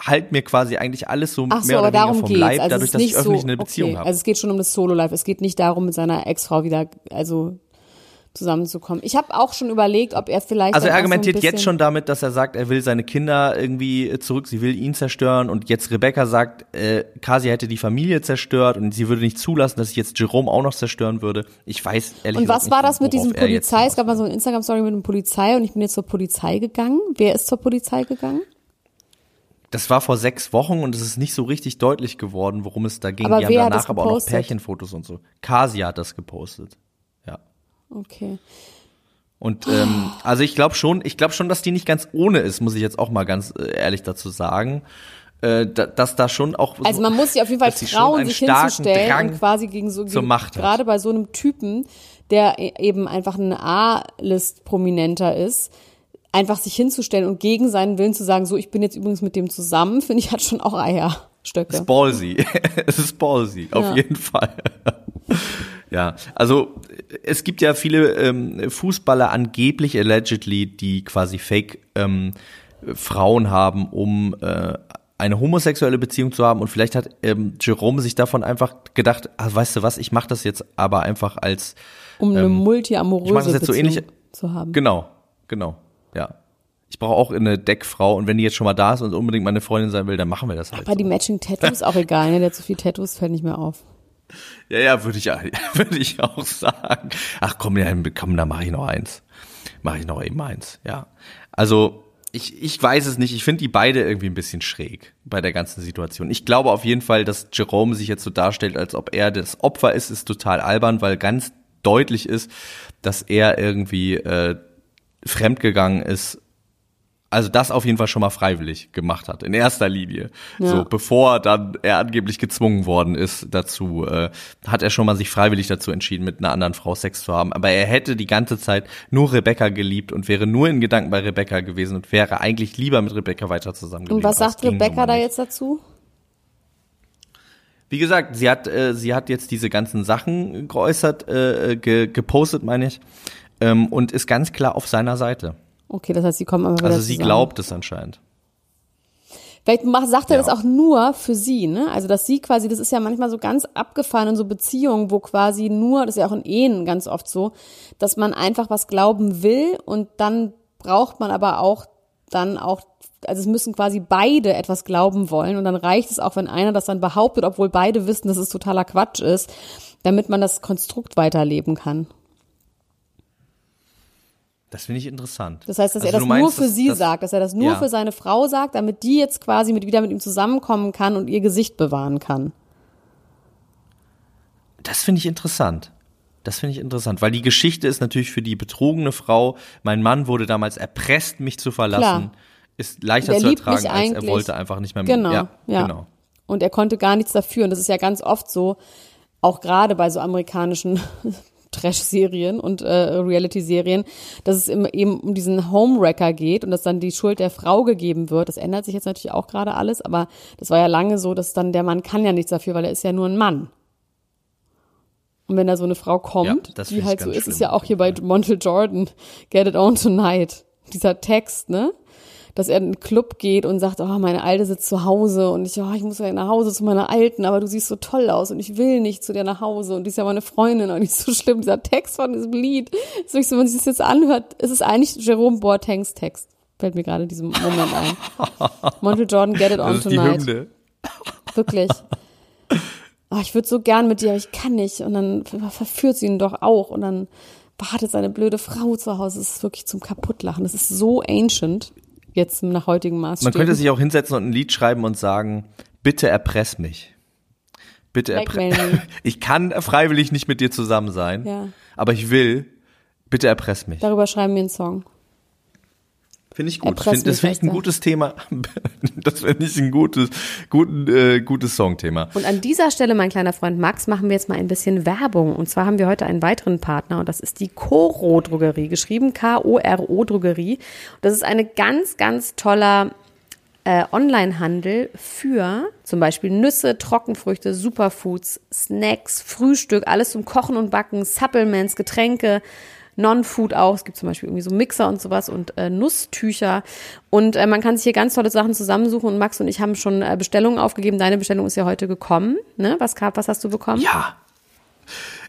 halt mir quasi eigentlich alles so Ach so, mehr oder weniger vom geht's. Leib, also dadurch, dass ich nicht öffentlich so, eine Beziehung okay, habe. Also es geht schon um das Solo-Life. Es geht nicht darum, mit seiner Ex-Frau wieder, also zusammenzukommen. Ich habe auch schon überlegt, ob er vielleicht Also er so ein argumentiert bisschen, jetzt schon damit, dass er sagt, er will seine Kinder irgendwie zurück, sie will ihn zerstören und jetzt Rebecca sagt, äh, Kasi hätte die Familie zerstört und sie würde nicht zulassen, dass ich jetzt Jerome auch noch zerstören würde. Ich weiß ehrlich Und gesagt was nicht, war das mit diesem Polizei? Es gab mal so eine Instagram-Story mit einem Polizei und ich bin jetzt zur Polizei gegangen. Wer ist zur Polizei gegangen? Das war vor sechs Wochen und es ist nicht so richtig deutlich geworden, worum es da ging. Aber Die wer haben hat danach das aber auch noch? Pärchenfotos und so. Kasi hat das gepostet. Okay. Und ähm, also ich glaube schon, ich glaube schon, dass die nicht ganz ohne ist, muss ich jetzt auch mal ganz äh, ehrlich dazu sagen. Äh, da, dass da schon auch so, Also man muss sich auf jeden Fall trauen, sich hinzustellen Drang und quasi gegen so gegen, gerade bei so einem Typen, der e- eben einfach ein A-List-Prominenter ist, einfach sich hinzustellen und gegen seinen Willen zu sagen, so ich bin jetzt übrigens mit dem zusammen, finde ich hat schon auch Eierstöcke. ist ballsy. es ist ballsy, auf Ja. jeden Fall. Ja, also es gibt ja viele ähm, Fußballer angeblich allegedly, die quasi Fake ähm, Frauen haben, um äh, eine homosexuelle Beziehung zu haben und vielleicht hat ähm, Jerome sich davon einfach gedacht, ah, weißt du was, ich mache das jetzt aber einfach als um eine mach multiamoröse das jetzt so Beziehung ähnlich- zu haben. Genau, genau, ja. Ich brauche auch eine Deckfrau und wenn die jetzt schon mal da ist und unbedingt meine Freundin sein will, dann machen wir das halt. Aber die Matching Tattoos auch egal, ne? Der hat so viel Tattoos, fällt nicht mehr auf. Ja, ja, würde ich, würde ich auch sagen. Ach komm, ja, komm, da mache ich noch eins. Mache ich noch eben eins, ja. Also, ich, ich weiß es nicht. Ich finde die beide irgendwie ein bisschen schräg bei der ganzen Situation. Ich glaube auf jeden Fall, dass Jerome sich jetzt so darstellt, als ob er das Opfer ist, ist total albern, weil ganz deutlich ist, dass er irgendwie äh, fremdgegangen ist also das auf jeden Fall schon mal freiwillig gemacht hat, in erster Linie. Ja. So, bevor dann er angeblich gezwungen worden ist dazu, äh, hat er schon mal sich freiwillig dazu entschieden, mit einer anderen Frau Sex zu haben. Aber er hätte die ganze Zeit nur Rebecca geliebt und wäre nur in Gedanken bei Rebecca gewesen und wäre eigentlich lieber mit Rebecca weiter zusammengeblieben. Und was es sagt Rebecca da jetzt dazu? Wie gesagt, sie hat, äh, sie hat jetzt diese ganzen Sachen geäußert, äh, ge gepostet, meine ich, ähm, und ist ganz klar auf seiner Seite. Okay, das heißt, sie kommen aber wieder Also sie zusammen. glaubt es anscheinend. Vielleicht macht, sagt er Ja. das auch nur für sie, ne? Also, dass sie quasi, das ist ja manchmal so ganz abgefahren in so Beziehungen, wo quasi nur, das ist ja auch in Ehen ganz oft so, dass man einfach was glauben will und dann braucht man aber auch dann auch, also es müssen quasi beide etwas glauben wollen und dann reicht es auch, wenn einer das dann behauptet, obwohl beide wissen, dass es totaler Quatsch ist, damit man das Konstrukt weiterleben kann. Das finde ich interessant. Das heißt, dass Also er das meinst, nur für dass- sie dass- sagt, dass er das nur Ja. für seine Frau sagt, damit die jetzt quasi mit, wieder mit ihm zusammenkommen kann und ihr Gesicht bewahren kann. Das finde ich interessant. Das finde ich interessant, weil die Geschichte ist natürlich für die betrogene Frau, mein Mann wurde damals erpresst, mich zu verlassen, Klar. ist leichter zu ertragen, als er wollte einfach nicht mehr mit Genau, Ja, ja. genau. Und er konnte gar nichts dafür. Und das ist ja ganz oft so, auch gerade bei so amerikanischen Trash-Serien und äh, Reality-Serien, dass es immer eben um diesen Homewrecker geht und dass dann die Schuld der Frau gegeben wird. Das ändert sich jetzt natürlich auch gerade alles, aber das war ja lange so, dass dann der Mann kann ja nichts dafür, weil er ist ja nur ein Mann. Und wenn da so eine Frau kommt, Ja, die halt so ist, ist schlimm, ja auch hier bei Montel Jordan, Get It On Tonight, dieser Text, ne? Dass er in den Club geht und sagt, oh, meine Alte sitzt zu Hause und ich, oh, ich muss ja nach Hause zu meiner Alten, aber du siehst so toll aus und ich will nicht zu dir nach Hause und die ist ja meine Freundin und nicht so schlimm. Dieser Text von diesem Lied, ist wirklich so, wenn man sich das jetzt anhört, ist es eigentlich Jerome Boatengs Text. Fällt mir gerade in diesem Moment ein. Montel Jordan, Get It On Das ist die Tonight. Hymne. Wirklich. Oh, ich würde so gern mit dir, aber ich kann nicht. Und dann verführt sie ihn doch auch. Und dann wartet seine blöde Frau zu Hause. Das ist wirklich zum Kaputtlachen. Das ist so ancient, jetzt nach heutigen Man Maßstäben. könnte sich auch hinsetzen und ein Lied schreiben und sagen, bitte erpress mich. Bitte erpress me. Ich kann freiwillig nicht mit dir zusammen sein, Ja. aber ich will, bitte erpress mich. Darüber schreiben wir einen Song. Finde ich gut. Find, das finde ich ein gutes Thema. Das finde ich ein gutes, guten, äh, gutes Songthema. Und an dieser Stelle, mein kleiner Freund Max, machen wir jetzt mal ein bisschen Werbung. Und zwar haben wir heute einen weiteren Partner und das ist die Coro Drogerie, geschrieben K-O-R-O Drogerie. Das ist eine ganz, ganz toller äh, Onlinehandel für zum Beispiel Nüsse, Trockenfrüchte, Superfoods, Snacks, Frühstück, alles zum Kochen und Backen, Supplements, Getränke, Non-Food auch. Es gibt zum Beispiel irgendwie so Mixer und sowas und äh, Nusstücher. Und äh, man kann sich hier ganz tolle Sachen zusammensuchen. Und Max und ich haben schon äh, Bestellungen aufgegeben. Deine Bestellung ist ja heute gekommen. Ne? Was, gab- was hast du bekommen? Ja.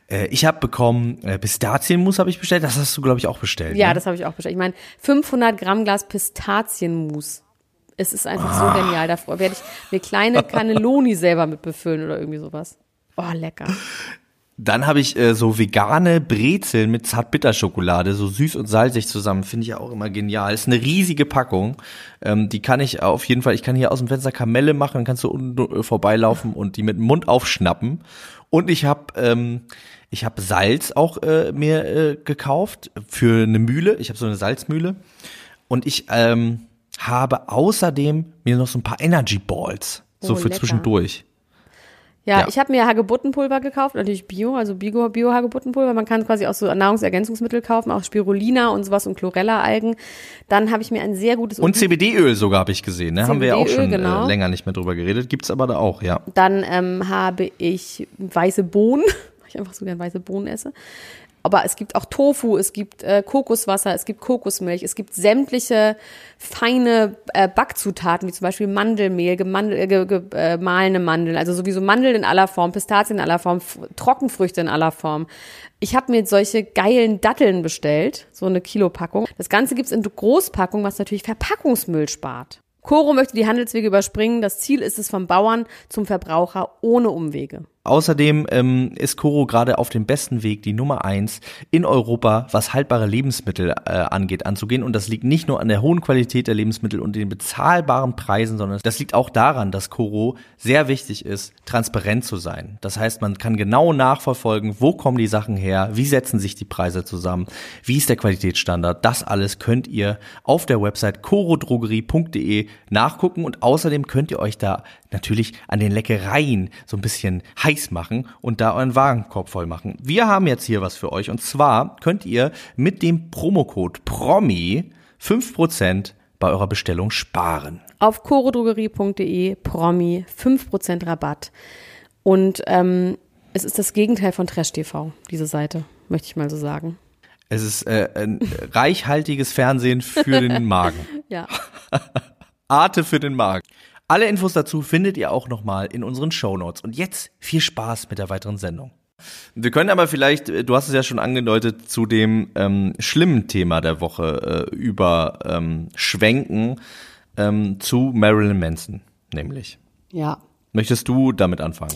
Äh, ich habe bekommen, äh, Pistazienmus habe ich bestellt. Das hast du, glaube ich, auch bestellt. Ja, ne? das habe ich auch bestellt. Ich meine, 500 Gramm Glas Pistazienmus. Es ist einfach so genial. Da werde ich mir kleine Cannelloni selber mit befüllen oder irgendwie sowas. Oh, lecker. Dann habe ich äh, so vegane Brezeln mit Zartbitterschokolade, so süß und salzig zusammen. Finde ich ja auch immer genial. Ist eine riesige Packung. Ähm, die kann ich auf jeden Fall, ich kann hier aus dem Fenster Kamelle machen, dann kannst du unten äh, vorbeilaufen und die mit dem Mund aufschnappen. Und ich habe ähm, ich habe Salz auch äh, mir äh, gekauft für eine Mühle. Ich habe so eine Salzmühle. Und ich ähm, habe außerdem mir noch so ein paar Energy Balls. So Oh, für lecker. zwischendurch. Ja, Ja. ich habe mir Hagebuttenpulver gekauft, natürlich Bio, also Bio, Bio Hagebuttenpulver. Man kann quasi auch so Nahrungsergänzungsmittel kaufen, auch Spirulina und sowas und Chlorella-Algen. Dann habe ich mir ein sehr gutes Und CBD-Öl sogar habe ich gesehen, ne? Haben wir ja auch schon genau. äh, länger nicht mehr drüber geredet. Gibt's aber da auch, ja. Dann ähm, habe ich weiße Bohnen, weil ich einfach so gern weiße Bohnen esse. Aber es gibt auch Tofu, es gibt äh, Kokoswasser, es gibt Kokosmilch, es gibt sämtliche feine äh, Backzutaten, wie zum Beispiel Mandelmehl, gemandel, äh, ge, ge, äh, mahlene Mandeln, also sowieso Mandeln in aller Form, Pistazien in aller Form, F Trockenfrüchte in aller Form. Ich habe mir solche geilen Datteln bestellt, so eine Kilopackung. Das Ganze gibt's in Großpackung, was natürlich Verpackungsmüll spart. Coro möchte die Handelswege überspringen. Das Ziel ist es vom Bauern zum Verbraucher ohne Umwege. Außerdem ähm, ist Coro gerade auf dem besten Weg, die Nummer eins in Europa, was haltbare Lebensmittel äh, angeht, anzugehen. Und das liegt nicht nur an der hohen Qualität der Lebensmittel und den bezahlbaren Preisen, sondern das liegt auch daran, dass Coro sehr wichtig ist, transparent zu sein. Das heißt, man kann genau nachverfolgen, wo kommen die Sachen her, wie setzen sich die Preise zusammen, wie ist der Qualitätsstandard. Das alles könnt ihr auf der Website corodrogerie.de nachgucken und außerdem könnt ihr euch da natürlich an den Leckereien so ein bisschen heiß machen und da euren Warenkorb voll machen. Wir haben jetzt hier was für euch und zwar könnt ihr mit dem Promocode PROMI 5% bei eurer Bestellung sparen. Auf corodrogerie.de Promi 5% Rabatt. Und ähm, es ist das Gegenteil von Trash TV, diese Seite, möchte ich mal so sagen. Es ist äh, ein reichhaltiges Fernsehen für den Magen. Ja. Arte für den Magen. Alle Infos dazu findet ihr auch nochmal in unseren Show Notes. Und jetzt viel Spaß mit der weiteren Sendung. Wir können aber vielleicht, äh, du hast es ja schon angedeutet, zu dem ähm, schlimmen Thema der Woche äh, über ähm, Schwenken ähm, zu Marilyn Manson, nämlich. Ja. Möchtest du damit anfangen?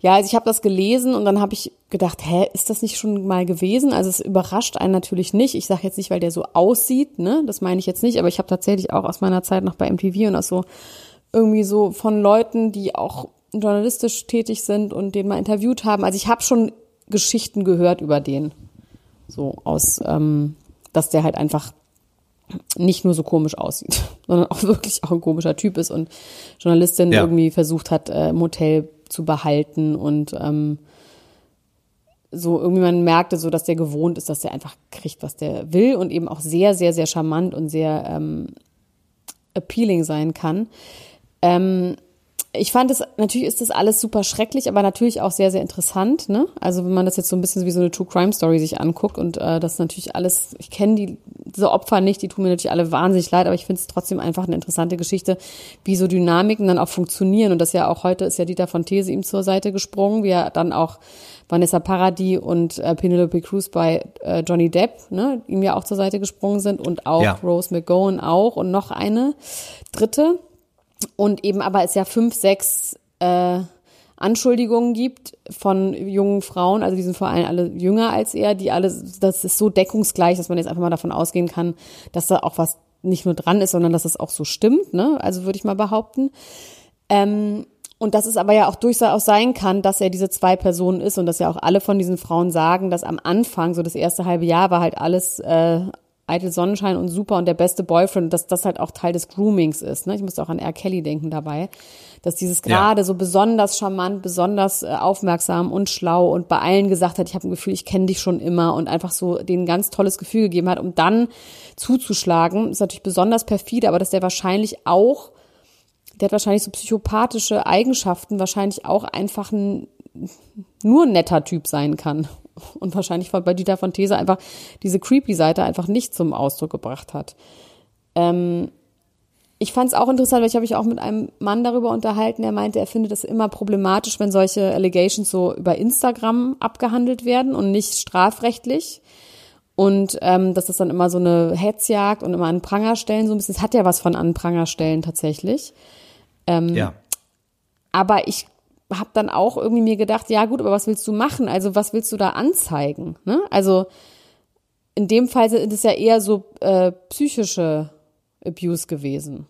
Ja, also ich habe das gelesen und dann habe ich gedacht, hä, ist das nicht schon mal gewesen? Also es überrascht einen natürlich nicht. Ich sage jetzt nicht, weil der so aussieht, ne? Das meine ich jetzt nicht, aber ich habe tatsächlich auch aus meiner Zeit noch bei MTV und aus so irgendwie so von Leuten, die auch journalistisch tätig sind und den mal interviewt haben. Also ich habe schon Geschichten gehört über den. So aus, ähm, dass der halt einfach nicht nur so komisch aussieht, sondern auch wirklich auch ein komischer Typ ist und Journalistin ja. irgendwie versucht hat, äh, im Hotel zu behalten und ähm, so irgendwie man merkte so, dass der gewohnt ist, dass der einfach kriegt, was der will und eben auch sehr, sehr, sehr charmant und sehr ähm, appealing sein kann. Ähm, ich fand es, natürlich ist das alles super schrecklich, aber natürlich auch sehr, sehr interessant. Ne? Also wenn man das jetzt so ein bisschen wie so eine True Crime Story sich anguckt und äh, das natürlich alles, ich kenne die, diese Opfer nicht, die tun mir natürlich alle wahnsinnig leid, aber ich finde es trotzdem einfach eine interessante Geschichte, wie so Dynamiken dann auch funktionieren. Und das ja auch heute ist ja Dieter von These ihm zur Seite gesprungen, wie er dann auch Vanessa Paradis und äh, Penelope Cruz bei äh, Johnny Depp, ne, ihm ja auch zur Seite gesprungen sind und auch ja. Rose McGowan auch und noch eine dritte und eben aber es ja fünf, sechs äh, Anschuldigungen gibt von jungen Frauen, also die sind vor allem alle jünger als er, die alle, das ist so deckungsgleich, dass man jetzt einfach mal davon ausgehen kann, dass da auch was nicht nur dran ist, sondern dass es auch so stimmt, ne? Also würde ich mal behaupten. Ähm, und dass es aber ja auch durchaus sein kann, dass er diese zwei Personen ist und dass ja auch alle von diesen Frauen sagen, dass am Anfang, so das erste halbe Jahr, war halt alles äh, eitel Sonnenschein und super und der beste Boyfriend, dass das halt auch Teil des Groomings ist. Ne? Ich musste auch an R. Kelly denken dabei, dass dieses gerade ja. so besonders charmant, besonders äh, aufmerksam und schlau und bei allen gesagt hat, ich habe ein Gefühl, ich kenne dich schon immer und einfach so denen ganz tolles Gefühl gegeben hat, um dann zuzuschlagen. Ist natürlich besonders perfide, aber dass der wahrscheinlich auch, der hat wahrscheinlich so psychopathische Eigenschaften, wahrscheinlich auch einfach ein nur ein netter Typ sein kann und wahrscheinlich bei Dieter von These einfach diese creepy Seite einfach nicht zum Ausdruck gebracht hat. Ähm, ich fand es auch interessant, weil ich habe mich auch mit einem Mann darüber unterhalten, der meinte, er findet es immer problematisch, wenn solche Allegations so über Instagram abgehandelt werden und nicht strafrechtlich. Und ähm, dass das dann immer so eine Hetzjagd und immer an Pranger stellen, so ein bisschen, es hat ja was von an Pranger stellen tatsächlich. Ähm, ja. Aber ich habe dann auch irgendwie mir gedacht, ja gut, aber was willst du machen? Also was willst du da anzeigen? Ne? Also in dem Fall sind es ja eher so äh, psychische Abuse gewesen.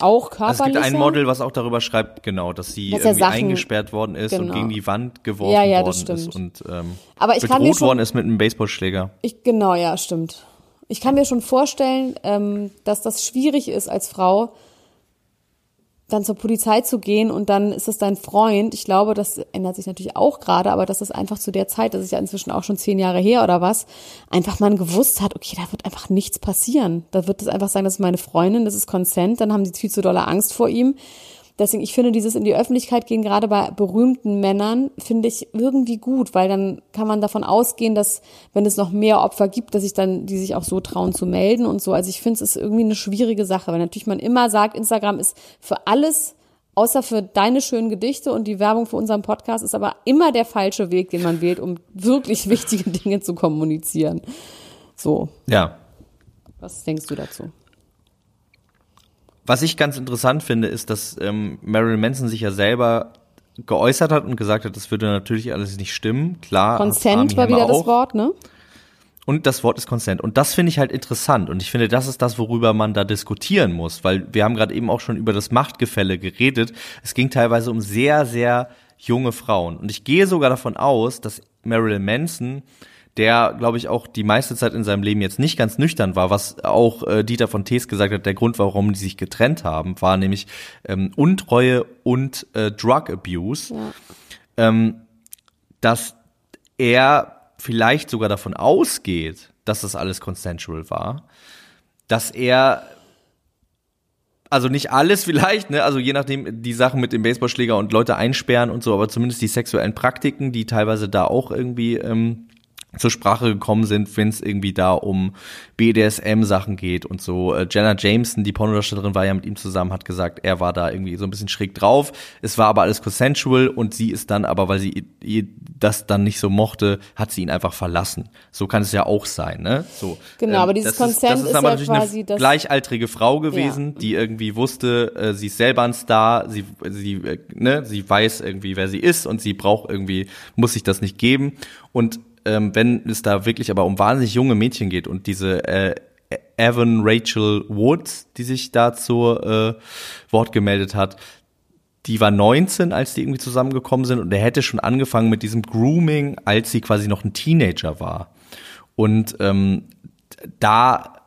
Auch körperlich. Also es gibt ein Model, was auch darüber schreibt, genau, dass sie dass irgendwie Sachen, eingesperrt worden ist genau. und gegen die Wand geworfen ja, ja, worden stimmt. ist und ähm, Aber ich bedroht kann mir schon, worden ist mit einem Baseballschläger. Ich, genau, ja, stimmt. Ich kann mir schon vorstellen, ähm, dass das schwierig ist als Frau, dann zur Polizei zu gehen und dann ist es dein Freund. Ich glaube, das ändert sich natürlich auch gerade, aber das ist einfach zu der Zeit, das ist ja inzwischen auch schon zehn Jahre her oder was, einfach man gewusst hat, okay, da wird einfach nichts passieren. Da wird es einfach sagen, das ist meine Freundin, das ist Consent, dann haben sie viel zu dolle Angst vor ihm. Deswegen, ich finde dieses in die Öffentlichkeit gehen, gerade bei berühmten Männern, finde ich irgendwie gut, weil dann kann man davon ausgehen, dass wenn es noch mehr Opfer gibt, dass sich dann, die sich auch so trauen zu melden und so. Also ich finde, es ist irgendwie eine schwierige Sache, weil natürlich man immer sagt, Instagram ist für alles außer für deine schönen Gedichte und die Werbung für unseren Podcast ist aber immer der falsche Weg, den man wählt, um wirklich wichtige Dinge zu kommunizieren. So. Ja. Was denkst du dazu? Was ich ganz interessant finde, ist, dass ähm, Marilyn Manson sich ja selber geäußert hat und gesagt hat, das würde natürlich alles nicht stimmen. Klar. Consent war wieder auch. das Wort, ne? Und das Wort ist Consent. Und das finde ich halt interessant. Und ich finde, das ist das, worüber man da diskutieren muss. Weil wir haben gerade eben auch schon über das Machtgefälle geredet. Es ging teilweise um sehr, sehr junge Frauen. Und ich gehe sogar davon aus, dass Marilyn Manson der, glaube ich, auch die meiste Zeit in seinem Leben jetzt nicht ganz nüchtern war, was auch äh, Dieter von Tees gesagt hat, der Grund, warum die sich getrennt haben, war nämlich ähm, Untreue und äh, Drug Abuse. Ja. Ähm, dass er vielleicht sogar davon ausgeht, dass das alles consensual war, dass er also nicht alles vielleicht, ne, also je nachdem die Sachen mit dem Baseballschläger und Leute einsperren und so, aber zumindest die sexuellen Praktiken, die teilweise da auch irgendwie ähm, zur Sprache gekommen sind, wenn es irgendwie da um BDSM-Sachen geht und so. Äh, Jenna Jameson, die Pornodarstellerin, war ja mit ihm zusammen, hat gesagt, er war da irgendwie so ein bisschen schräg drauf. Es war aber alles consensual und sie ist dann aber, weil sie das dann nicht so mochte, hat sie ihn einfach verlassen. So kann es ja auch sein, ne? So. Genau, ähm, aber dieses Consent ist, das ist, ist aber ja natürlich quasi eine das- gleichaltrige Frau gewesen, Ja. die irgendwie wusste, äh, sie ist selber ein Star, sie, sie, äh, ne, sie weiß irgendwie, wer sie ist und sie braucht irgendwie, muss sich das nicht geben. Und ähm, wenn es da wirklich aber um wahnsinnig junge Mädchen geht und diese äh, Evan Rachel Woods, die sich da zu äh, Wort gemeldet hat, die war 19, als die irgendwie zusammengekommen sind und er hätte schon angefangen mit diesem Grooming, als sie quasi noch ein Teenager war. Und ähm, da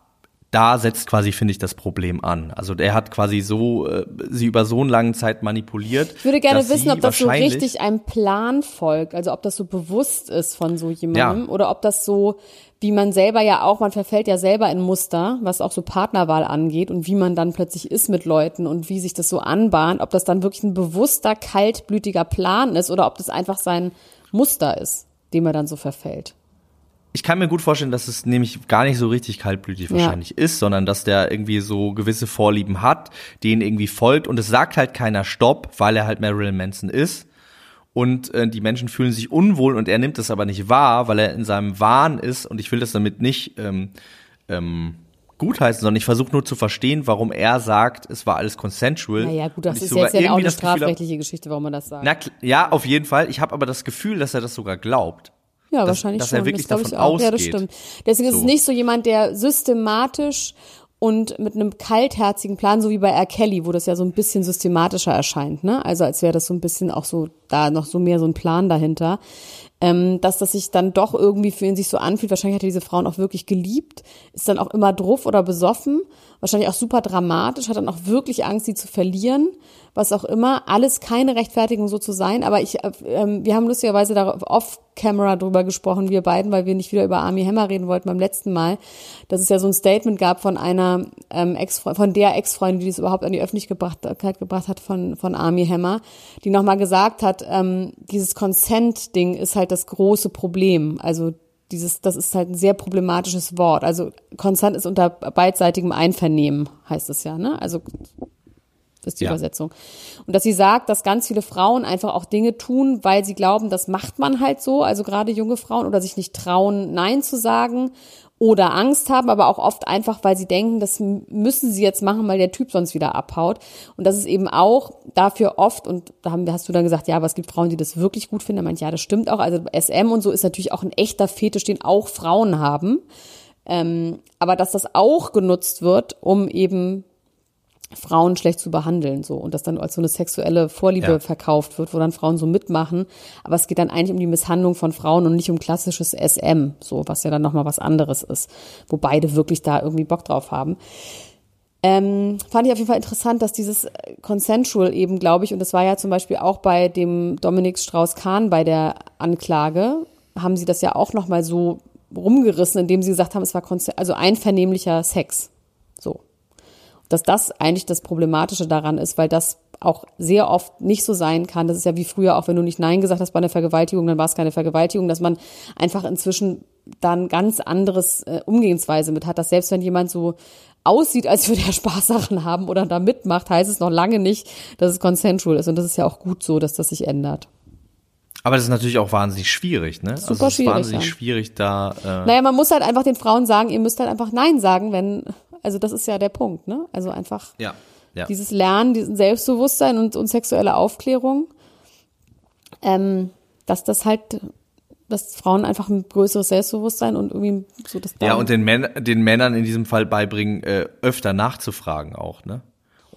da setzt quasi, finde ich, das Problem an. Also der hat quasi so äh, sie über so einen langen Zeit manipuliert. Ich würde gerne wissen, ob das so richtig einem Plan folgt, also ob das so bewusst ist von so jemandem Ja. oder ob das so, wie man selber ja auch, man verfällt ja selber in Muster, was auch so Partnerwahl angeht und wie man dann plötzlich ist mit Leuten und wie sich das so anbahnt, ob das dann wirklich ein bewusster, kaltblütiger Plan ist oder ob das einfach sein Muster ist, dem er dann so verfällt. Ich kann mir gut vorstellen, dass es nämlich gar nicht so richtig kaltblütig Ja. wahrscheinlich ist, sondern dass der irgendwie so gewisse Vorlieben hat, denen irgendwie folgt und es sagt halt keiner Stopp, weil er halt Marilyn Manson ist. Und äh, die Menschen fühlen sich unwohl und er nimmt das aber nicht wahr, weil er in seinem Wahn ist und ich will das damit nicht ähm, ähm, gutheißen, sondern ich versuche nur zu verstehen, warum er sagt, es war alles consensual. Naja, gut, das ist jetzt ja auch eine das Gefühl strafrechtliche Geschichte, warum man das sagt. Na, ja, auf jeden Fall. Ich habe aber das Gefühl, dass er das sogar glaubt. Ja, dass- wahrscheinlich dass schon. er wirklich das davon ich auch. Ja, das ausgeht. stimmt. Deswegen ist es So. nicht so jemand, der systematisch und mit einem kaltherzigen Plan, so wie bei R. Kelly, wo das ja so ein bisschen systematischer erscheint, ne? Also als wäre das so ein bisschen auch so, da noch so mehr so ein Plan dahinter. Ähm, dass das sich dann doch irgendwie für ihn sich so anfühlt. Wahrscheinlich hat er diese Frauen auch wirklich geliebt, ist dann auch immer druff oder besoffen, wahrscheinlich auch super dramatisch, hat dann auch wirklich Angst, sie zu verlieren, was auch immer. Alles keine Rechtfertigung so zu sein, aber ich, äh, ähm, wir haben lustigerweise darauf off-camera drüber gesprochen, wir beiden, weil wir nicht wieder über Army Hammer reden wollten beim letzten Mal, dass es ja so ein Statement gab von einer ähm, Ex von der Ex-Freundin, die es überhaupt an die Öffentlichkeit gebracht hat von, von Army Hammer, die nochmal gesagt hat, ähm, dieses Consent-Ding ist halt das große Problem. Also dieses, das ist halt ein sehr problematisches Wort. Also Consent ist unter beidseitigem Einvernehmen, heißt es ja, ne? Also ist die Ja. Übersetzung. Und dass sie sagt, dass ganz viele Frauen einfach auch Dinge tun, weil sie glauben, das macht man halt so, also gerade junge Frauen oder sich nicht trauen, Nein zu sagen oder Angst haben, aber auch oft einfach, weil sie denken, das müssen sie jetzt machen, weil der Typ sonst wieder abhaut. Und das ist eben auch dafür oft, und da haben, hast du dann gesagt, ja, aber es gibt Frauen, die das wirklich gut finden. Da meinte, ja, das stimmt auch. Also SM und so ist natürlich auch ein echter Fetisch, den auch Frauen haben. Ähm, aber dass das auch genutzt wird, um eben Frauen schlecht zu behandeln, so. Und das dann als so eine sexuelle Vorliebe Ja. verkauft wird, wo dann Frauen so mitmachen. Aber es geht dann eigentlich um die Misshandlung von Frauen und nicht um klassisches SM, so, was ja dann nochmal was anderes ist, wo beide wirklich da irgendwie Bock drauf haben. Ähm, fand ich auf jeden Fall interessant, dass dieses äh, Consensual eben, glaube ich, und das war ja zum Beispiel auch bei dem Dominik Strauss-Kahn bei der Anklage, haben sie das ja auch nochmal so rumgerissen, indem sie gesagt haben, es war also einvernehmlicher Sex. Dass das eigentlich das Problematische daran ist, weil das auch sehr oft nicht so sein kann. Das ist ja wie früher auch, wenn du nicht Nein gesagt hast bei einer Vergewaltigung, dann war es keine Vergewaltigung, dass man einfach inzwischen dann ganz anderes äh, Umgehensweise mit hat, dass selbst wenn jemand so aussieht, als würde er Spaß daran haben oder da mitmacht, heißt es noch lange nicht, dass es consensual ist. Und das ist ja auch gut so, dass das sich ändert. Aber das ist natürlich auch wahnsinnig schwierig, ne? also Super es ist schwierig, wahnsinnig ja. schwierig da. Äh, Naja, man muss halt einfach den Frauen sagen, ihr müsst halt einfach Nein sagen, wenn, also das ist ja der Punkt, ne? Also einfach ja, ja. dieses Lernen, diesen Selbstbewusstsein und, und sexuelle Aufklärung, ähm, dass das halt, dass Frauen einfach ein größeres Selbstbewusstsein und irgendwie so das Ja, und den, Män den Männern in diesem Fall beibringen, äh, öfter nachzufragen auch, ne?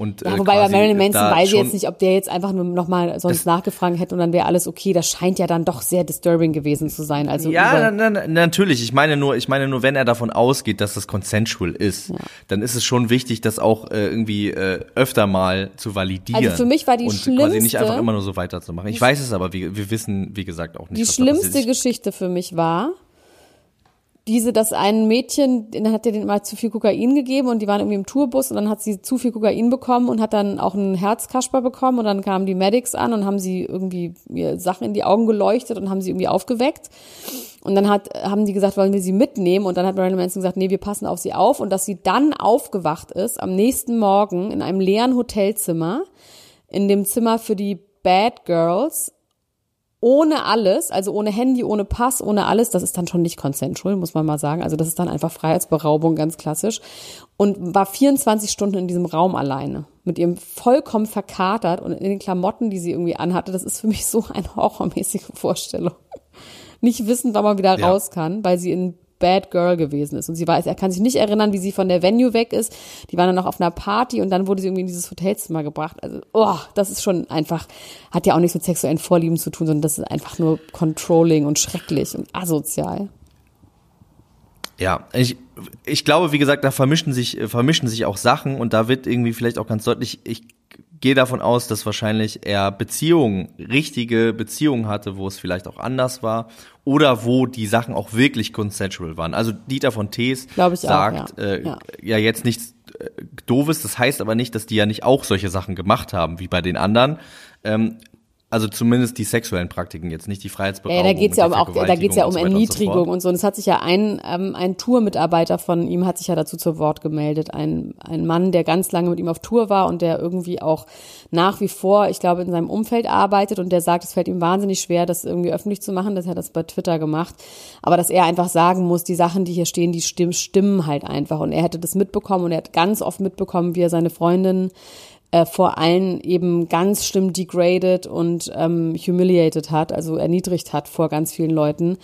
Und, ja, äh, wobei bei Marilyn Manson weiß ich jetzt nicht, ob der jetzt einfach nur nochmal sonst nachgefragt hätte und dann wäre alles okay. Das scheint ja dann doch sehr disturbing gewesen zu sein. Also Ja, na, na, natürlich. Ich meine nur, ich meine nur, wenn er davon ausgeht, dass das consensual ist, dann ist es schon wichtig, das auch äh, irgendwie äh, öfter mal zu validieren. Also für mich war die und quasi nicht schlimmste- einfach immer nur so weiterzumachen. Ich weiß es aber, wir, wir wissen, wie gesagt, auch nicht. die schlimmste. Geschichte für mich war, diese, dass ein Mädchen, dann hat er den mal zu viel Kokain gegeben und die waren irgendwie im Tourbus und dann hat sie zu viel Kokain bekommen und hat dann auch einen Herzkasper bekommen und dann kamen die Medics an und haben sie irgendwie mir Sachen in die Augen geleuchtet und haben sie irgendwie aufgeweckt. Und dann hat, haben die gesagt, wollen wir sie mitnehmen? Und dann hat Marilyn Manson gesagt, nee, wir passen auf sie auf. Und dass sie dann aufgewacht ist am nächsten Morgen in einem leeren Hotelzimmer, in dem Zimmer für die Bad Girls, ohne alles, also ohne Handy, ohne Pass, ohne alles, das ist dann schon nicht consensual, muss man mal sagen. Also das ist dann einfach Freiheitsberaubung, ganz klassisch. Und war 24 Stunden in diesem Raum alleine, mit ihrem vollkommen verkatert und in den Klamotten, die sie irgendwie anhatte. Das ist für mich so eine horrormäßige Vorstellung. Nicht wissen, wann man wieder ja. raus kann, weil sie in Bad Girl gewesen ist. Und sie weiß, er kann sich nicht erinnern, wie sie von der Venue weg ist. Die waren dann noch auf einer Party und dann wurde sie irgendwie in dieses Hotelzimmer gebracht. Also, oh, das ist schon einfach, hat ja auch nichts mit sexuellen Vorlieben zu tun, sondern das ist einfach nur controlling und schrecklich und asozial. Ja, ich, ich glaube, wie gesagt, da vermischen sich, vermischen sich auch Sachen und da wird irgendwie vielleicht auch ganz deutlich, ich gehe davon aus, dass wahrscheinlich er Beziehungen, richtige Beziehungen hatte, wo es vielleicht auch anders war oder wo die Sachen auch wirklich consensual waren. Also Dieter von Tees sagt auch, ja. Äh, ja. ja jetzt nichts äh, Doofes, das heißt aber nicht, dass die ja nicht auch solche Sachen gemacht haben wie bei den anderen. Ähm, also zumindest die sexuellen Praktiken jetzt, nicht die Freiheitsberaubung. Ja, da geht's ja um auch, da geht's ja um Erniedrigung und so, und so. Und es hat sich ja ein, ähm, ein Tourmitarbeiter von ihm hat sich ja dazu zu Wort gemeldet. Ein, ein Mann, der ganz lange mit ihm auf Tour war und der irgendwie auch nach wie vor, ich glaube, in seinem Umfeld arbeitet und der sagt, es fällt ihm wahnsinnig schwer, das irgendwie öffentlich zu machen. Das hat er das bei Twitter gemacht. Aber dass er einfach sagen muss, die Sachen, die hier stehen, die stimmen, stimmen halt einfach. Und er hätte das mitbekommen und er hat ganz oft mitbekommen, wie er seine Freundin äh, vor allen eben ganz schlimm degraded und ähm, humiliated hat, also erniedrigt hat vor ganz vielen Leuten.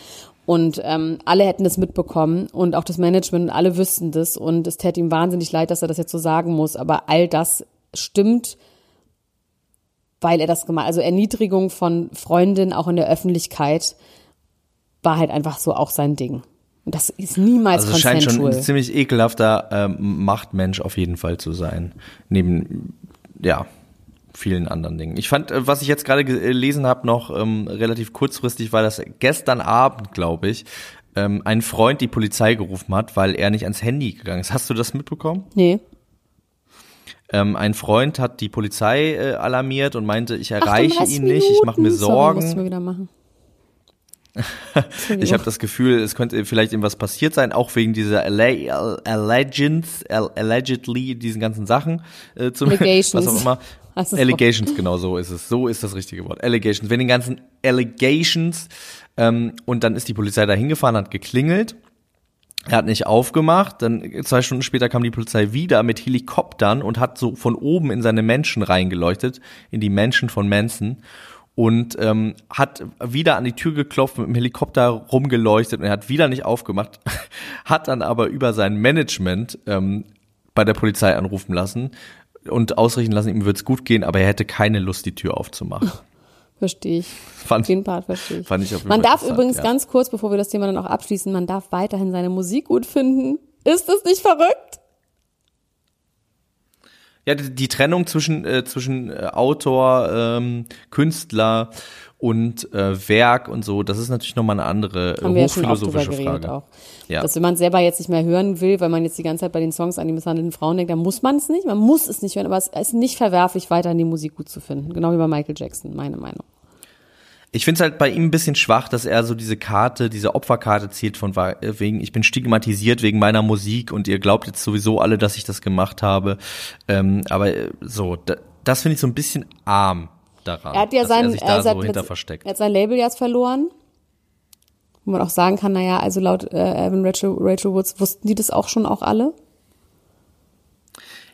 Und ähm, alle hätten das mitbekommen und auch das Management, alle wüssten das. Und es täte ihm wahnsinnig leid, dass er das jetzt so sagen muss. Aber all das stimmt, weil er das gemacht Also Erniedrigung von Freundinnen auch in der Öffentlichkeit war halt einfach so auch sein Ding. Und das ist niemals also es scheint schon ein ziemlich ekelhafter ähm, Machtmensch auf jeden Fall zu sein. Neben ja, vielen anderen Dingen. Ich fand, äh, was ich jetzt gerade gelesen habe, noch ähm, relativ kurzfristig, weil das gestern Abend, glaube ich, ähm, ein Freund die Polizei gerufen hat, weil er nicht ans Handy gegangen ist. Hast du das mitbekommen? Nee. Ähm, ein Freund hat die Polizei äh, alarmiert und meinte, ich erreiche ihn Minuten. nicht, ich mache mir Sorgen. Sorry, musst du wieder machen. ich habe das Gefühl, es könnte vielleicht irgendwas passiert sein, auch wegen dieser Allegiance, allegedly, diesen ganzen Sachen. Äh, zum, Allegations. Was auch immer. Allegations, genau so ist es. So ist das richtige Wort. Allegations. Wegen den ganzen Allegations. Ähm, und dann ist die Polizei da hingefahren, hat geklingelt. Er hat nicht aufgemacht, dann zwei Stunden später kam die Polizei wieder mit Helikoptern und hat so von oben in seine Menschen reingeleuchtet, in die Menschen von Manson und ähm, hat wieder an die Tür geklopft, mit dem Helikopter rumgeleuchtet und er hat wieder nicht aufgemacht, hat dann aber über sein Management ähm, bei der Polizei anrufen lassen und ausrichten lassen, ihm wird's gut gehen, aber er hätte keine Lust, die Tür aufzumachen. Verstehe ich. Fand, Den Part verstehe ich. Fand ich auf man darf übrigens ja. ganz kurz, bevor wir das Thema dann auch abschließen, man darf weiterhin seine Musik gut finden. Ist das nicht verrückt? Ja, die, Trennung zwischen, äh, zwischen äh, Autor, ähm, Künstler und äh, Werk und so, das ist natürlich nochmal eine andere Haben hochphilosophische ja Frage. Auch. Ja. Dass wenn man selber jetzt nicht mehr hören will, weil man jetzt die ganze Zeit bei den Songs an die misshandelten Frauen denkt, dann muss man es nicht. Man muss es nicht hören, aber es ist nicht verwerflich, weiterhin die Musik gut zu finden. Genau wie bei Michael Jackson, meine Meinung. Ich finde es halt bei ihm ein bisschen schwach, dass er so diese Karte, diese Opferkarte zieht von wegen, ich bin stigmatisiert wegen meiner Musik und ihr glaubt jetzt sowieso alle, dass ich das gemacht habe. Ähm, aber äh, so, da, das finde ich so ein bisschen arm daran. Er hat ja sein, er er so hinter versteckt. Er hat sein Label jetzt verloren. Wo man auch sagen kann, naja, also laut äh, Evan Rachel, Rachel Woods wussten die das auch schon auch alle.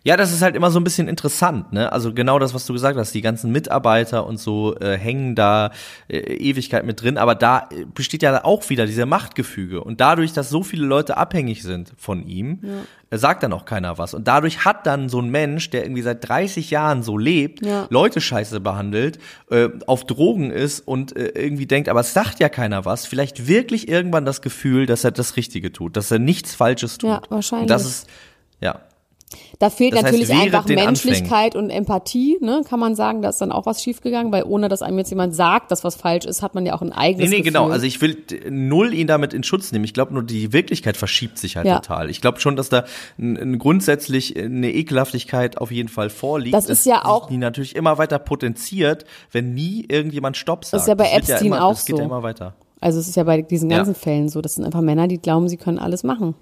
Ja, das ist halt immer so ein bisschen interessant, ne? Also genau das, was du gesagt hast, die ganzen Mitarbeiter und so äh, hängen da äh, Ewigkeit mit drin, aber da äh, besteht ja auch wieder diese Machtgefüge und dadurch, dass so viele Leute abhängig sind von ihm, ja. äh, sagt dann auch keiner was und dadurch hat dann so ein Mensch, der irgendwie seit 30 Jahren so lebt, ja. Leute scheiße behandelt, äh, auf Drogen ist und äh, irgendwie denkt, aber es sagt ja keiner was, vielleicht wirklich irgendwann das Gefühl, dass er das Richtige tut, dass er nichts Falsches tut. Ja, wahrscheinlich. Und das ist ja, Da fehlt Das heißt, natürlich einfach Menschlichkeit und Empathie, ne, kann man sagen, da ist dann auch was schiefgegangen, weil ohne dass einem jetzt jemand sagt, dass was falsch ist, hat man ja auch ein eigenes Nee, nee, Gefühl. genau. Also ich will null ihn damit in Schutz nehmen. Ich glaube nur, die Wirklichkeit verschiebt sich halt Ja. total. Ich glaube schon, dass da grundsätzlich eine Ekelhaftigkeit auf jeden Fall vorliegt. Das ist ja auch- Die natürlich immer weiter potenziert, wenn nie irgendjemand Stopp sagt. ist ja bei wird Epstein immer, auch Das geht so. ja immer weiter. Also es ist ja bei diesen Ja. ganzen Fällen so, das sind einfach Männer, die glauben, sie können alles machen.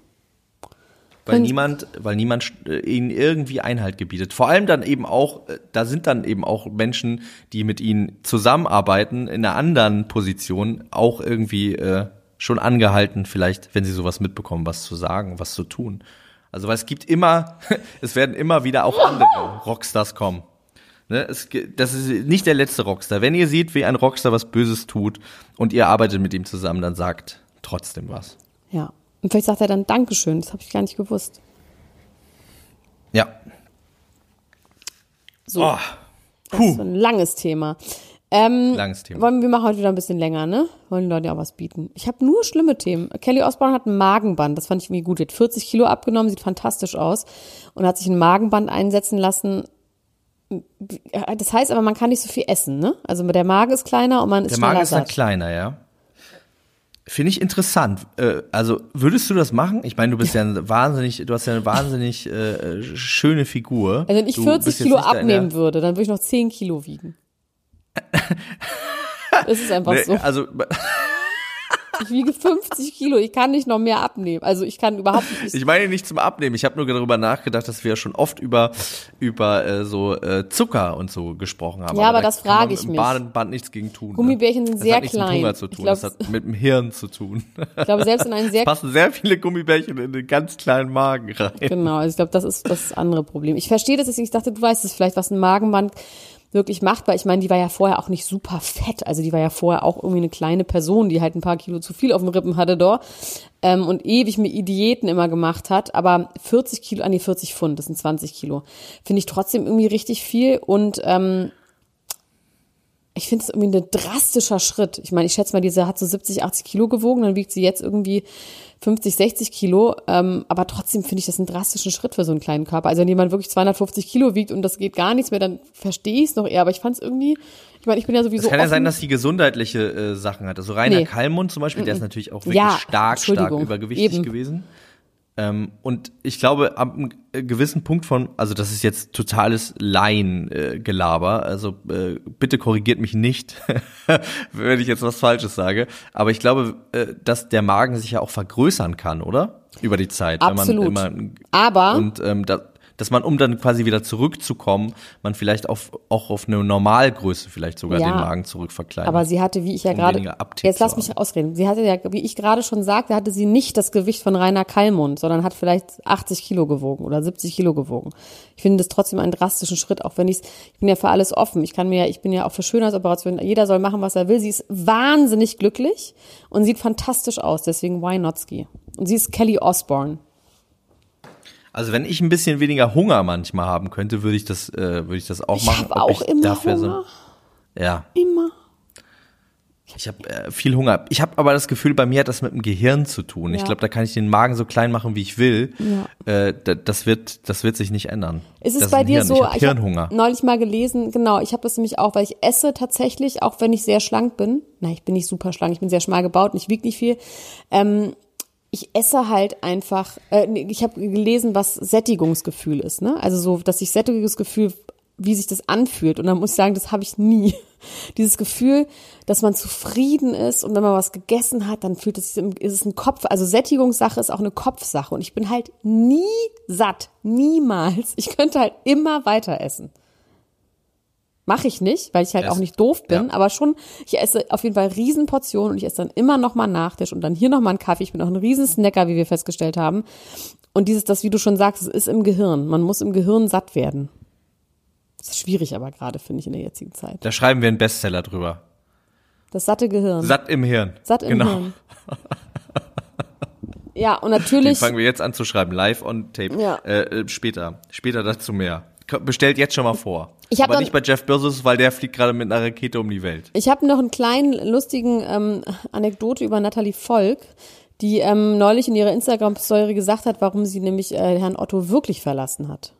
Weil Können- niemand, weil niemand äh, ihnen irgendwie Einhalt gebietet. Vor allem dann eben auch, äh, da sind dann eben auch Menschen, die mit ihnen zusammenarbeiten, in einer anderen Position, auch irgendwie äh, schon angehalten, vielleicht, wenn sie sowas mitbekommen, was zu sagen, was zu tun. Also weil es gibt immer, es werden immer wieder auch andere Rockstars kommen. Ne, es, das ist nicht der letzte Rockstar. Wenn ihr seht, wie ein Rockstar was Böses tut und ihr arbeitet mit ihm zusammen, dann sagt trotzdem was. Ja. Und vielleicht sagt er dann Dankeschön, das habe ich gar nicht gewusst. Ja. So, Oh. das ist so ein langes Thema. Ähm, Langes Thema. Wollen wir machen heute wieder ein bisschen länger, ne? Wollen die Leute ja auch was bieten. Ich habe nur schlimme Themen. Kelly Osbourne hat ein Magenband, das fand ich irgendwie gut. Die hat 40 Kilo abgenommen, sieht fantastisch aus und hat sich ein Magenband einsetzen lassen. Das heißt aber, man kann nicht so viel essen, ne? Also der Magen ist kleiner und man ist Der Magen ist dann kleiner, ja. Finde ich interessant. Äh, also würdest du das machen? Ich meine, du bist ja ein wahnsinnig, du hast ja eine wahnsinnig äh, schöne Figur. Also wenn ich du 40 bist jetzt Kilo abnehmen würde, dann würde ich noch 10 Kilo wiegen. Es ist einfach so. Also Ich wiege 50 Kilo, ich kann nicht noch mehr abnehmen. Also ich kann überhaupt nicht. ich meine nicht zum Abnehmen. Ich habe nur darüber nachgedacht, dass wir ja schon oft über über äh, so äh, Zucker und so gesprochen haben. Ja, aber da das man frage ich mich. Badenband nichts gegen tun. Gummibärchen sind das sehr hat nichts klein. Mit Hunger zu tun. glaub, das hat mit dem Hirn zu tun. Ich glaube, selbst in einem sehr Es passen sehr viele Gummibärchen in den ganz kleinen Magen rein. Genau, also ich glaube, das ist das andere Problem. Ich verstehe das, deswegen ich dachte, du weißt es vielleicht, was ein Magenband wirklich macht, weil ich meine, die war ja vorher auch nicht super fett. Also die war ja vorher auch irgendwie eine kleine Person, die halt ein paar Kilo zu viel auf dem Rippen hatte dort ähm, und ewig mit Diäten immer gemacht hat. Aber 40 Kilo, ah nee, 40 Pfund, das sind 20 Kilo, finde ich trotzdem irgendwie richtig viel und ähm, ich finde es irgendwie ein drastischer Schritt. Ich meine, ich schätze mal, diese hat so 70, 80 Kilo gewogen, dann wiegt sie jetzt irgendwie 50, 60 Kilo. Ähm, aber trotzdem finde ich das einen drastischen Schritt für so einen kleinen Körper. Also wenn jemand wirklich 250 Kilo wiegt und das geht gar nichts mehr, dann verstehe ich es noch eher. Aber ich fand es irgendwie, ich meine, ich bin ja sowieso Es kann ja sein, dass sie gesundheitliche äh, Sachen hat. Also Rainer Nee. Kallmund zum Beispiel, der ist natürlich auch wirklich Ja, stark, stark übergewichtig eben. gewesen. Ähm, und ich glaube, ab einem äh, gewissen Punkt von, also das ist jetzt totales Laien-Gelaber, Gelaber. also äh, bitte korrigiert mich nicht, wenn ich jetzt was Falsches sage. Aber ich glaube, äh, dass der Magen sich ja auch vergrößern kann, oder? Über die Zeit. Absolut. Wenn man immer, aber und ähm, da, dass man, um dann quasi wieder zurückzukommen, man vielleicht auf, auch auf eine Normalgröße vielleicht sogar Ja. den Magen zurückverkleinert. Aber sie hatte, wie ich ja Um gerade, jetzt lass mich ausreden. Sie hatte ja, wie ich gerade schon sagte, hatte sie nicht das Gewicht von Rainer Kallmund, sondern hat vielleicht 80 Kilo gewogen oder 70 Kilo gewogen. Ich finde das trotzdem einen drastischen Schritt, auch wenn ich ich bin ja für alles offen. Ich kann mir, ja- ich bin ja auch für Schönheitsoperationen. Jeder soll machen, was er will. Sie ist wahnsinnig glücklich und sieht fantastisch aus. Deswegen why not ski? Und sie ist Kelly Osbourne. Also wenn ich ein bisschen weniger Hunger manchmal haben könnte, würde ich das, äh, würde ich das auch Ich machen. habe Ob auch ich immer dafür Hunger. So, ja, Immer. ich habe äh, viel Hunger. Ich habe aber das Gefühl, bei mir hat das mit dem Gehirn zu tun. Ich Ja. glaube, da kann ich den Magen so klein machen, wie ich will. Ja. Äh, da- das wird, das wird sich nicht ändern. Ist es das bei ein dir Hirn. so? Ich habe ich hab Hirnhunger. neulich mal gelesen, genau, ich habe das nämlich auch, weil ich esse tatsächlich, auch wenn ich sehr schlank bin. Nein, ich bin nicht super schlank, ich bin sehr schmal gebaut und ich wiege nicht viel. Ähm, ich esse halt einfach, äh, ich habe gelesen, was Sättigungsgefühl ist, ne? Also so, dass ich Sättigungsgefühl, wie sich das anfühlt. Und dann muss ich sagen, das habe ich nie. Dieses Gefühl, dass man zufrieden ist und wenn man was gegessen hat, dann fühlt es sich, ist es ein Kopf, also Sättigungssache ist auch eine Kopfsache. Und ich bin halt nie satt. Niemals. Ich könnte halt immer weiter essen. Mache ich nicht, weil ich halt Es- auch nicht doof bin, ja. aber schon, ich esse auf jeden Fall Riesenportionen und ich esse dann immer noch mal Nachtisch und dann hier noch mal einen Kaffee. Ich bin auch ein Riesensnacker, wie wir festgestellt haben. Und dieses, das, wie du schon sagst, es ist im Gehirn. Man muss im Gehirn satt werden. Das ist schwierig aber gerade, finde ich, in der jetzigen Zeit. Da schreiben wir einen Bestseller drüber. Das satte Gehirn. Satt im Hirn. Satt im genau. Hirn. Ja, und Den natürlich, fangen wir jetzt an zu schreiben, live on tape. Ja. Äh, äh, später, später dazu mehr. Bestellt jetzt schon mal vor. Ich hab Aber dann- nicht bei Jeff Bezos, weil der fliegt gerade mit einer Rakete um die Welt. ich habe noch einen kleinen lustigen ähm, Anekdote über Natalie Volk, die ähm, neulich in ihrer Instagram-Story gesagt hat, warum sie nämlich äh, Herrn Otto wirklich verlassen hat.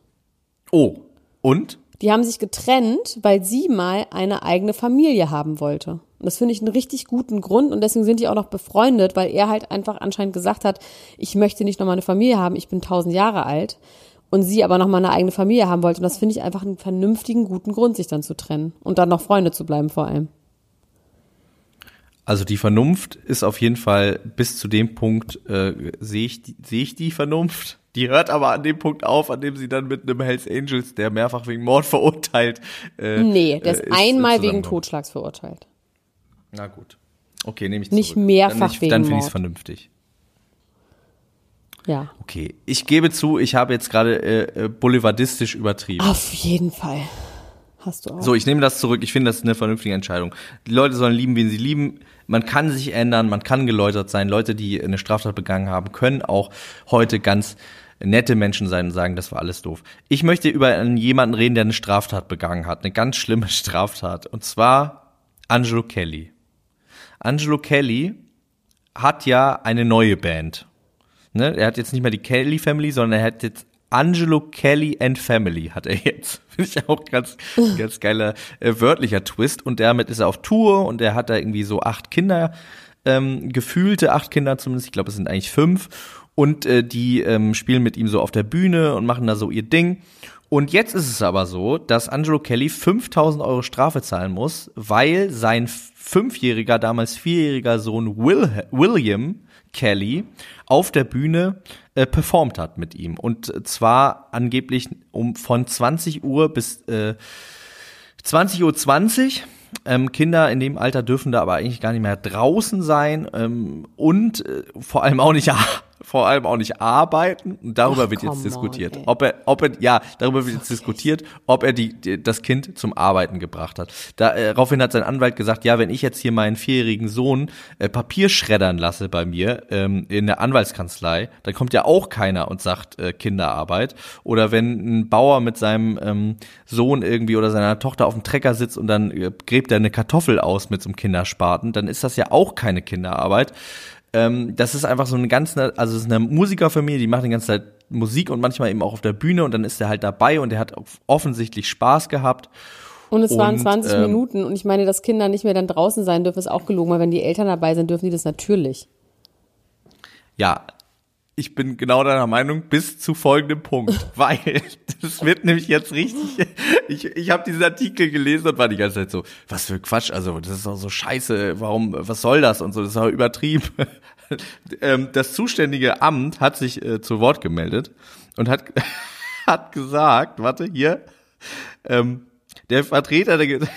Oh, und? Die haben sich getrennt, weil sie mal eine eigene Familie haben wollte. Und das finde ich einen richtig guten Grund und deswegen sind die auch noch befreundet, weil er halt einfach anscheinend gesagt hat, ich möchte nicht nochmal eine Familie haben, ich bin tausend Jahre alt und sie aber nochmal eine eigene Familie haben wollte. Und das finde ich einfach einen vernünftigen, guten Grund, sich dann zu trennen und dann noch Freunde zu bleiben vor allem. Also die Vernunft ist auf jeden Fall bis zu dem Punkt, äh, sehe ich, die- sehe ich die Vernunft. Die hört aber an dem Punkt auf, an dem sie dann mit einem Hells Angels, der mehrfach wegen Mord verurteilt. Äh, Nee, der ist äh, einmal wegen. Totschlags verurteilt. Na gut. Okay, nehme ich Nicht zurück. mehrfach dann nicht, wegen Dann finde ich es vernünftig. Ja. Okay, ich gebe zu, ich habe jetzt gerade äh, äh, boulevardistisch übertrieben. Auf jeden Fall. Hast du auch. So, ich nehme das zurück. Ich finde, das ist eine vernünftige Entscheidung. Die Leute sollen lieben, wen sie lieben. Man kann sich ändern, man kann geläutert sein. Leute, die eine Straftat begangen haben, können auch heute ganz nette Menschen sein und sagen, das war alles doof. Ich möchte über einen jemanden reden, der eine Straftat begangen hat, eine ganz schlimme Straftat. Und zwar Angelo Kelly. Angelo Kelly hat ja eine neue Band. Ne? Er hat jetzt nicht mehr die Kelly Family, sondern er hat jetzt Angelo Kelly and Family hat er jetzt. Finde ich auch ganz, ganz geiler äh, wörtlicher Twist. Und damit ist er auf Tour und er hat da irgendwie so acht Kinder, ähm, gefühlte acht Kinder zumindest. Ich glaube, es sind eigentlich fünf. Und äh, die ähm, spielen mit ihm so auf der Bühne und machen da so ihr Ding. Und jetzt ist es aber so, dass Angelo Kelly 5000 Euro Strafe zahlen muss, weil sein fünfjähriger, damals vierjähriger Sohn Will, William Kelly auf der Bühne äh, performt hat mit ihm. Und zwar angeblich um von 20 Uhr bis äh, 20.20 Uhr. 20. Ähm, Kinder in dem Alter dürfen da aber eigentlich gar nicht mehr draußen sein ähm, und äh, vor allem auch nicht vor allem auch nicht arbeiten. Und darüber Ach, wird jetzt on, diskutiert, ey. ob er, ob er, ja, darüber wird jetzt diskutiert, ob er die, die, das Kind zum Arbeiten gebracht hat. Daraufhin hat sein Anwalt gesagt, ja, wenn ich jetzt hier meinen vierjährigen Sohn äh, Papier schreddern lasse bei mir ähm, in der Anwaltskanzlei, dann kommt ja auch keiner und sagt äh, Kinderarbeit. Oder wenn ein Bauer mit seinem ähm, Sohn irgendwie oder seiner Tochter auf dem Trecker sitzt und dann äh, gräbt er eine Kartoffel aus mit so einem Kinderspaten, dann ist das ja auch keine Kinderarbeit. Ähm, das ist einfach so eine ganz, also es ist eine Musikerfamilie, die macht die ganze Zeit Musik und manchmal eben auch auf der Bühne und dann ist er halt dabei und er hat offensichtlich Spaß gehabt. Und es waren Und, 20 ähm, Minuten und ich meine, dass Kinder nicht mehr dann draußen sein dürfen, ist auch gelogen, weil wenn die Eltern dabei sind, dürfen die das natürlich. Ja, ich bin genau deiner Meinung bis zu folgendem Punkt, weil das wird nämlich jetzt richtig. Ich, ich habe diesen Artikel gelesen und war die ganze Zeit so, was für Quatsch, also das ist doch so scheiße, warum, was soll das und so, das ist doch übertrieben. Ähm, Das zuständige Amt hat sich äh, zu Wort gemeldet und hat, hat gesagt, warte, hier, ähm, der Vertreter der,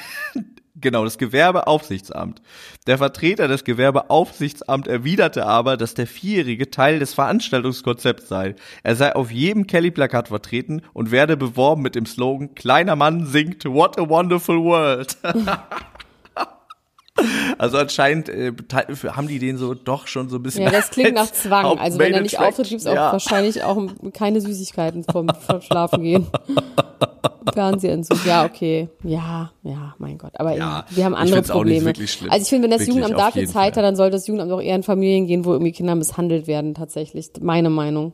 genau, das Gewerbeaufsichtsamt. Der Vertreter des Gewerbeaufsichtsamt erwiderte aber, dass der Vierjährige Teil des Veranstaltungskonzepts sei. Er sei auf jedem Kelly-Plakat vertreten und werde beworben mit dem Slogan Kleiner Mann singt What a Wonderful World. Also anscheinend äh, haben die den so doch schon so ein bisschen. Ja, das klingt nach Zwang. Also wenn er nicht auftritt, gibt's auch ja. wahrscheinlich auch keine Süßigkeiten vom, vom Schlafen gehen. Fernsehentzug. Ja, okay. Ja, ja, mein Gott. Aber Ja, wir haben andere Probleme. Also ich finde, wenn das Wirklich, Jugendamt dafür Zeit Fall. hat, dann sollte das Jugendamt auch eher in Familien gehen, wo irgendwie Kinder misshandelt werden, tatsächlich. Meine Meinung.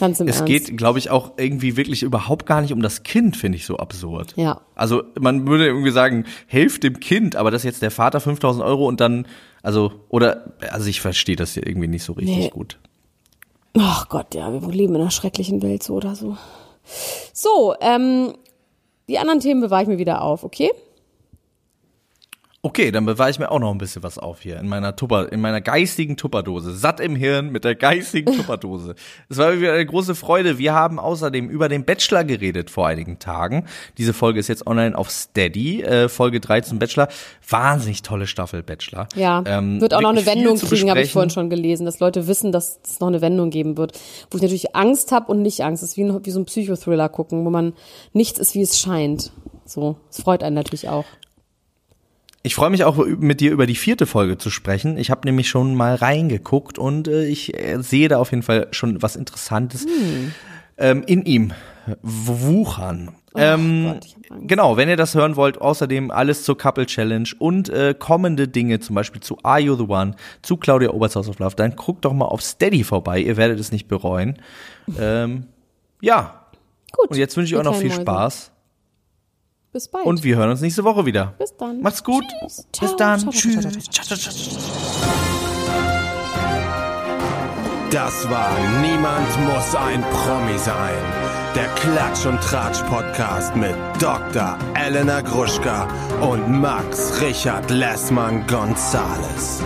Ganz im Es Ernst. geht, glaube ich, auch irgendwie wirklich überhaupt gar nicht um das Kind, finde ich so absurd. Ja. Also man würde irgendwie sagen, helft dem Kind, aber das jetzt der Vater 5000 Euro und dann, also, oder, also ich verstehe das hier irgendwie nicht so richtig Nee. gut. Ach Gott, ja, wir leben in einer schrecklichen Welt so oder so. So, ähm, die anderen Themen bewahre ich mir wieder auf, okay? Okay, dann bewahre ich mir auch noch ein bisschen was auf hier in meiner Tupper, in meiner geistigen Tupperdose. Satt im Hirn mit der geistigen Tupperdose. Es war wieder eine große Freude. Wir haben außerdem über den Bachelor geredet vor einigen Tagen. Diese Folge ist jetzt online auf Steady, äh, Folge 13 Bachelor. Wahnsinnig tolle Staffel Bachelor. Ja, Ähm, wird auch noch eine Wendung kriegen, habe ich vorhin schon gelesen, dass Leute wissen, dass es noch eine Wendung geben wird. Wo ich natürlich Angst habe und nicht Angst. Das ist wie, ein, wie so ein Psychothriller gucken, wo man nichts ist, wie es scheint. So, es freut einen natürlich auch. Ich freue mich auch mit dir über die vierte Folge zu sprechen. Ich habe nämlich schon mal reingeguckt und äh, ich äh, sehe da auf jeden Fall schon was Interessantes ähm, in ihm wuchern. Ähm, Gott, genau, wenn ihr das hören wollt, außerdem alles zur Couple Challenge und äh, kommende Dinge, zum Beispiel zu Are You the One, zu Claudia Oberts House of Love, dann guckt doch mal auf Steady vorbei, ihr werdet es nicht bereuen. Ähm, ja, Gut. und jetzt wünsche ich euch noch viel Mäuse. Spaß Bis bald. und wir hören uns nächste Woche wieder. Bis dann. Macht's gut. Tschüss. Bis Ciao. dann. Tschüss. Das war Niemand muss ein Promi sein. Der Klatsch und Tratsch Podcast mit Dr. Elena Gruschka und Max Richard Lessmann Gonzales.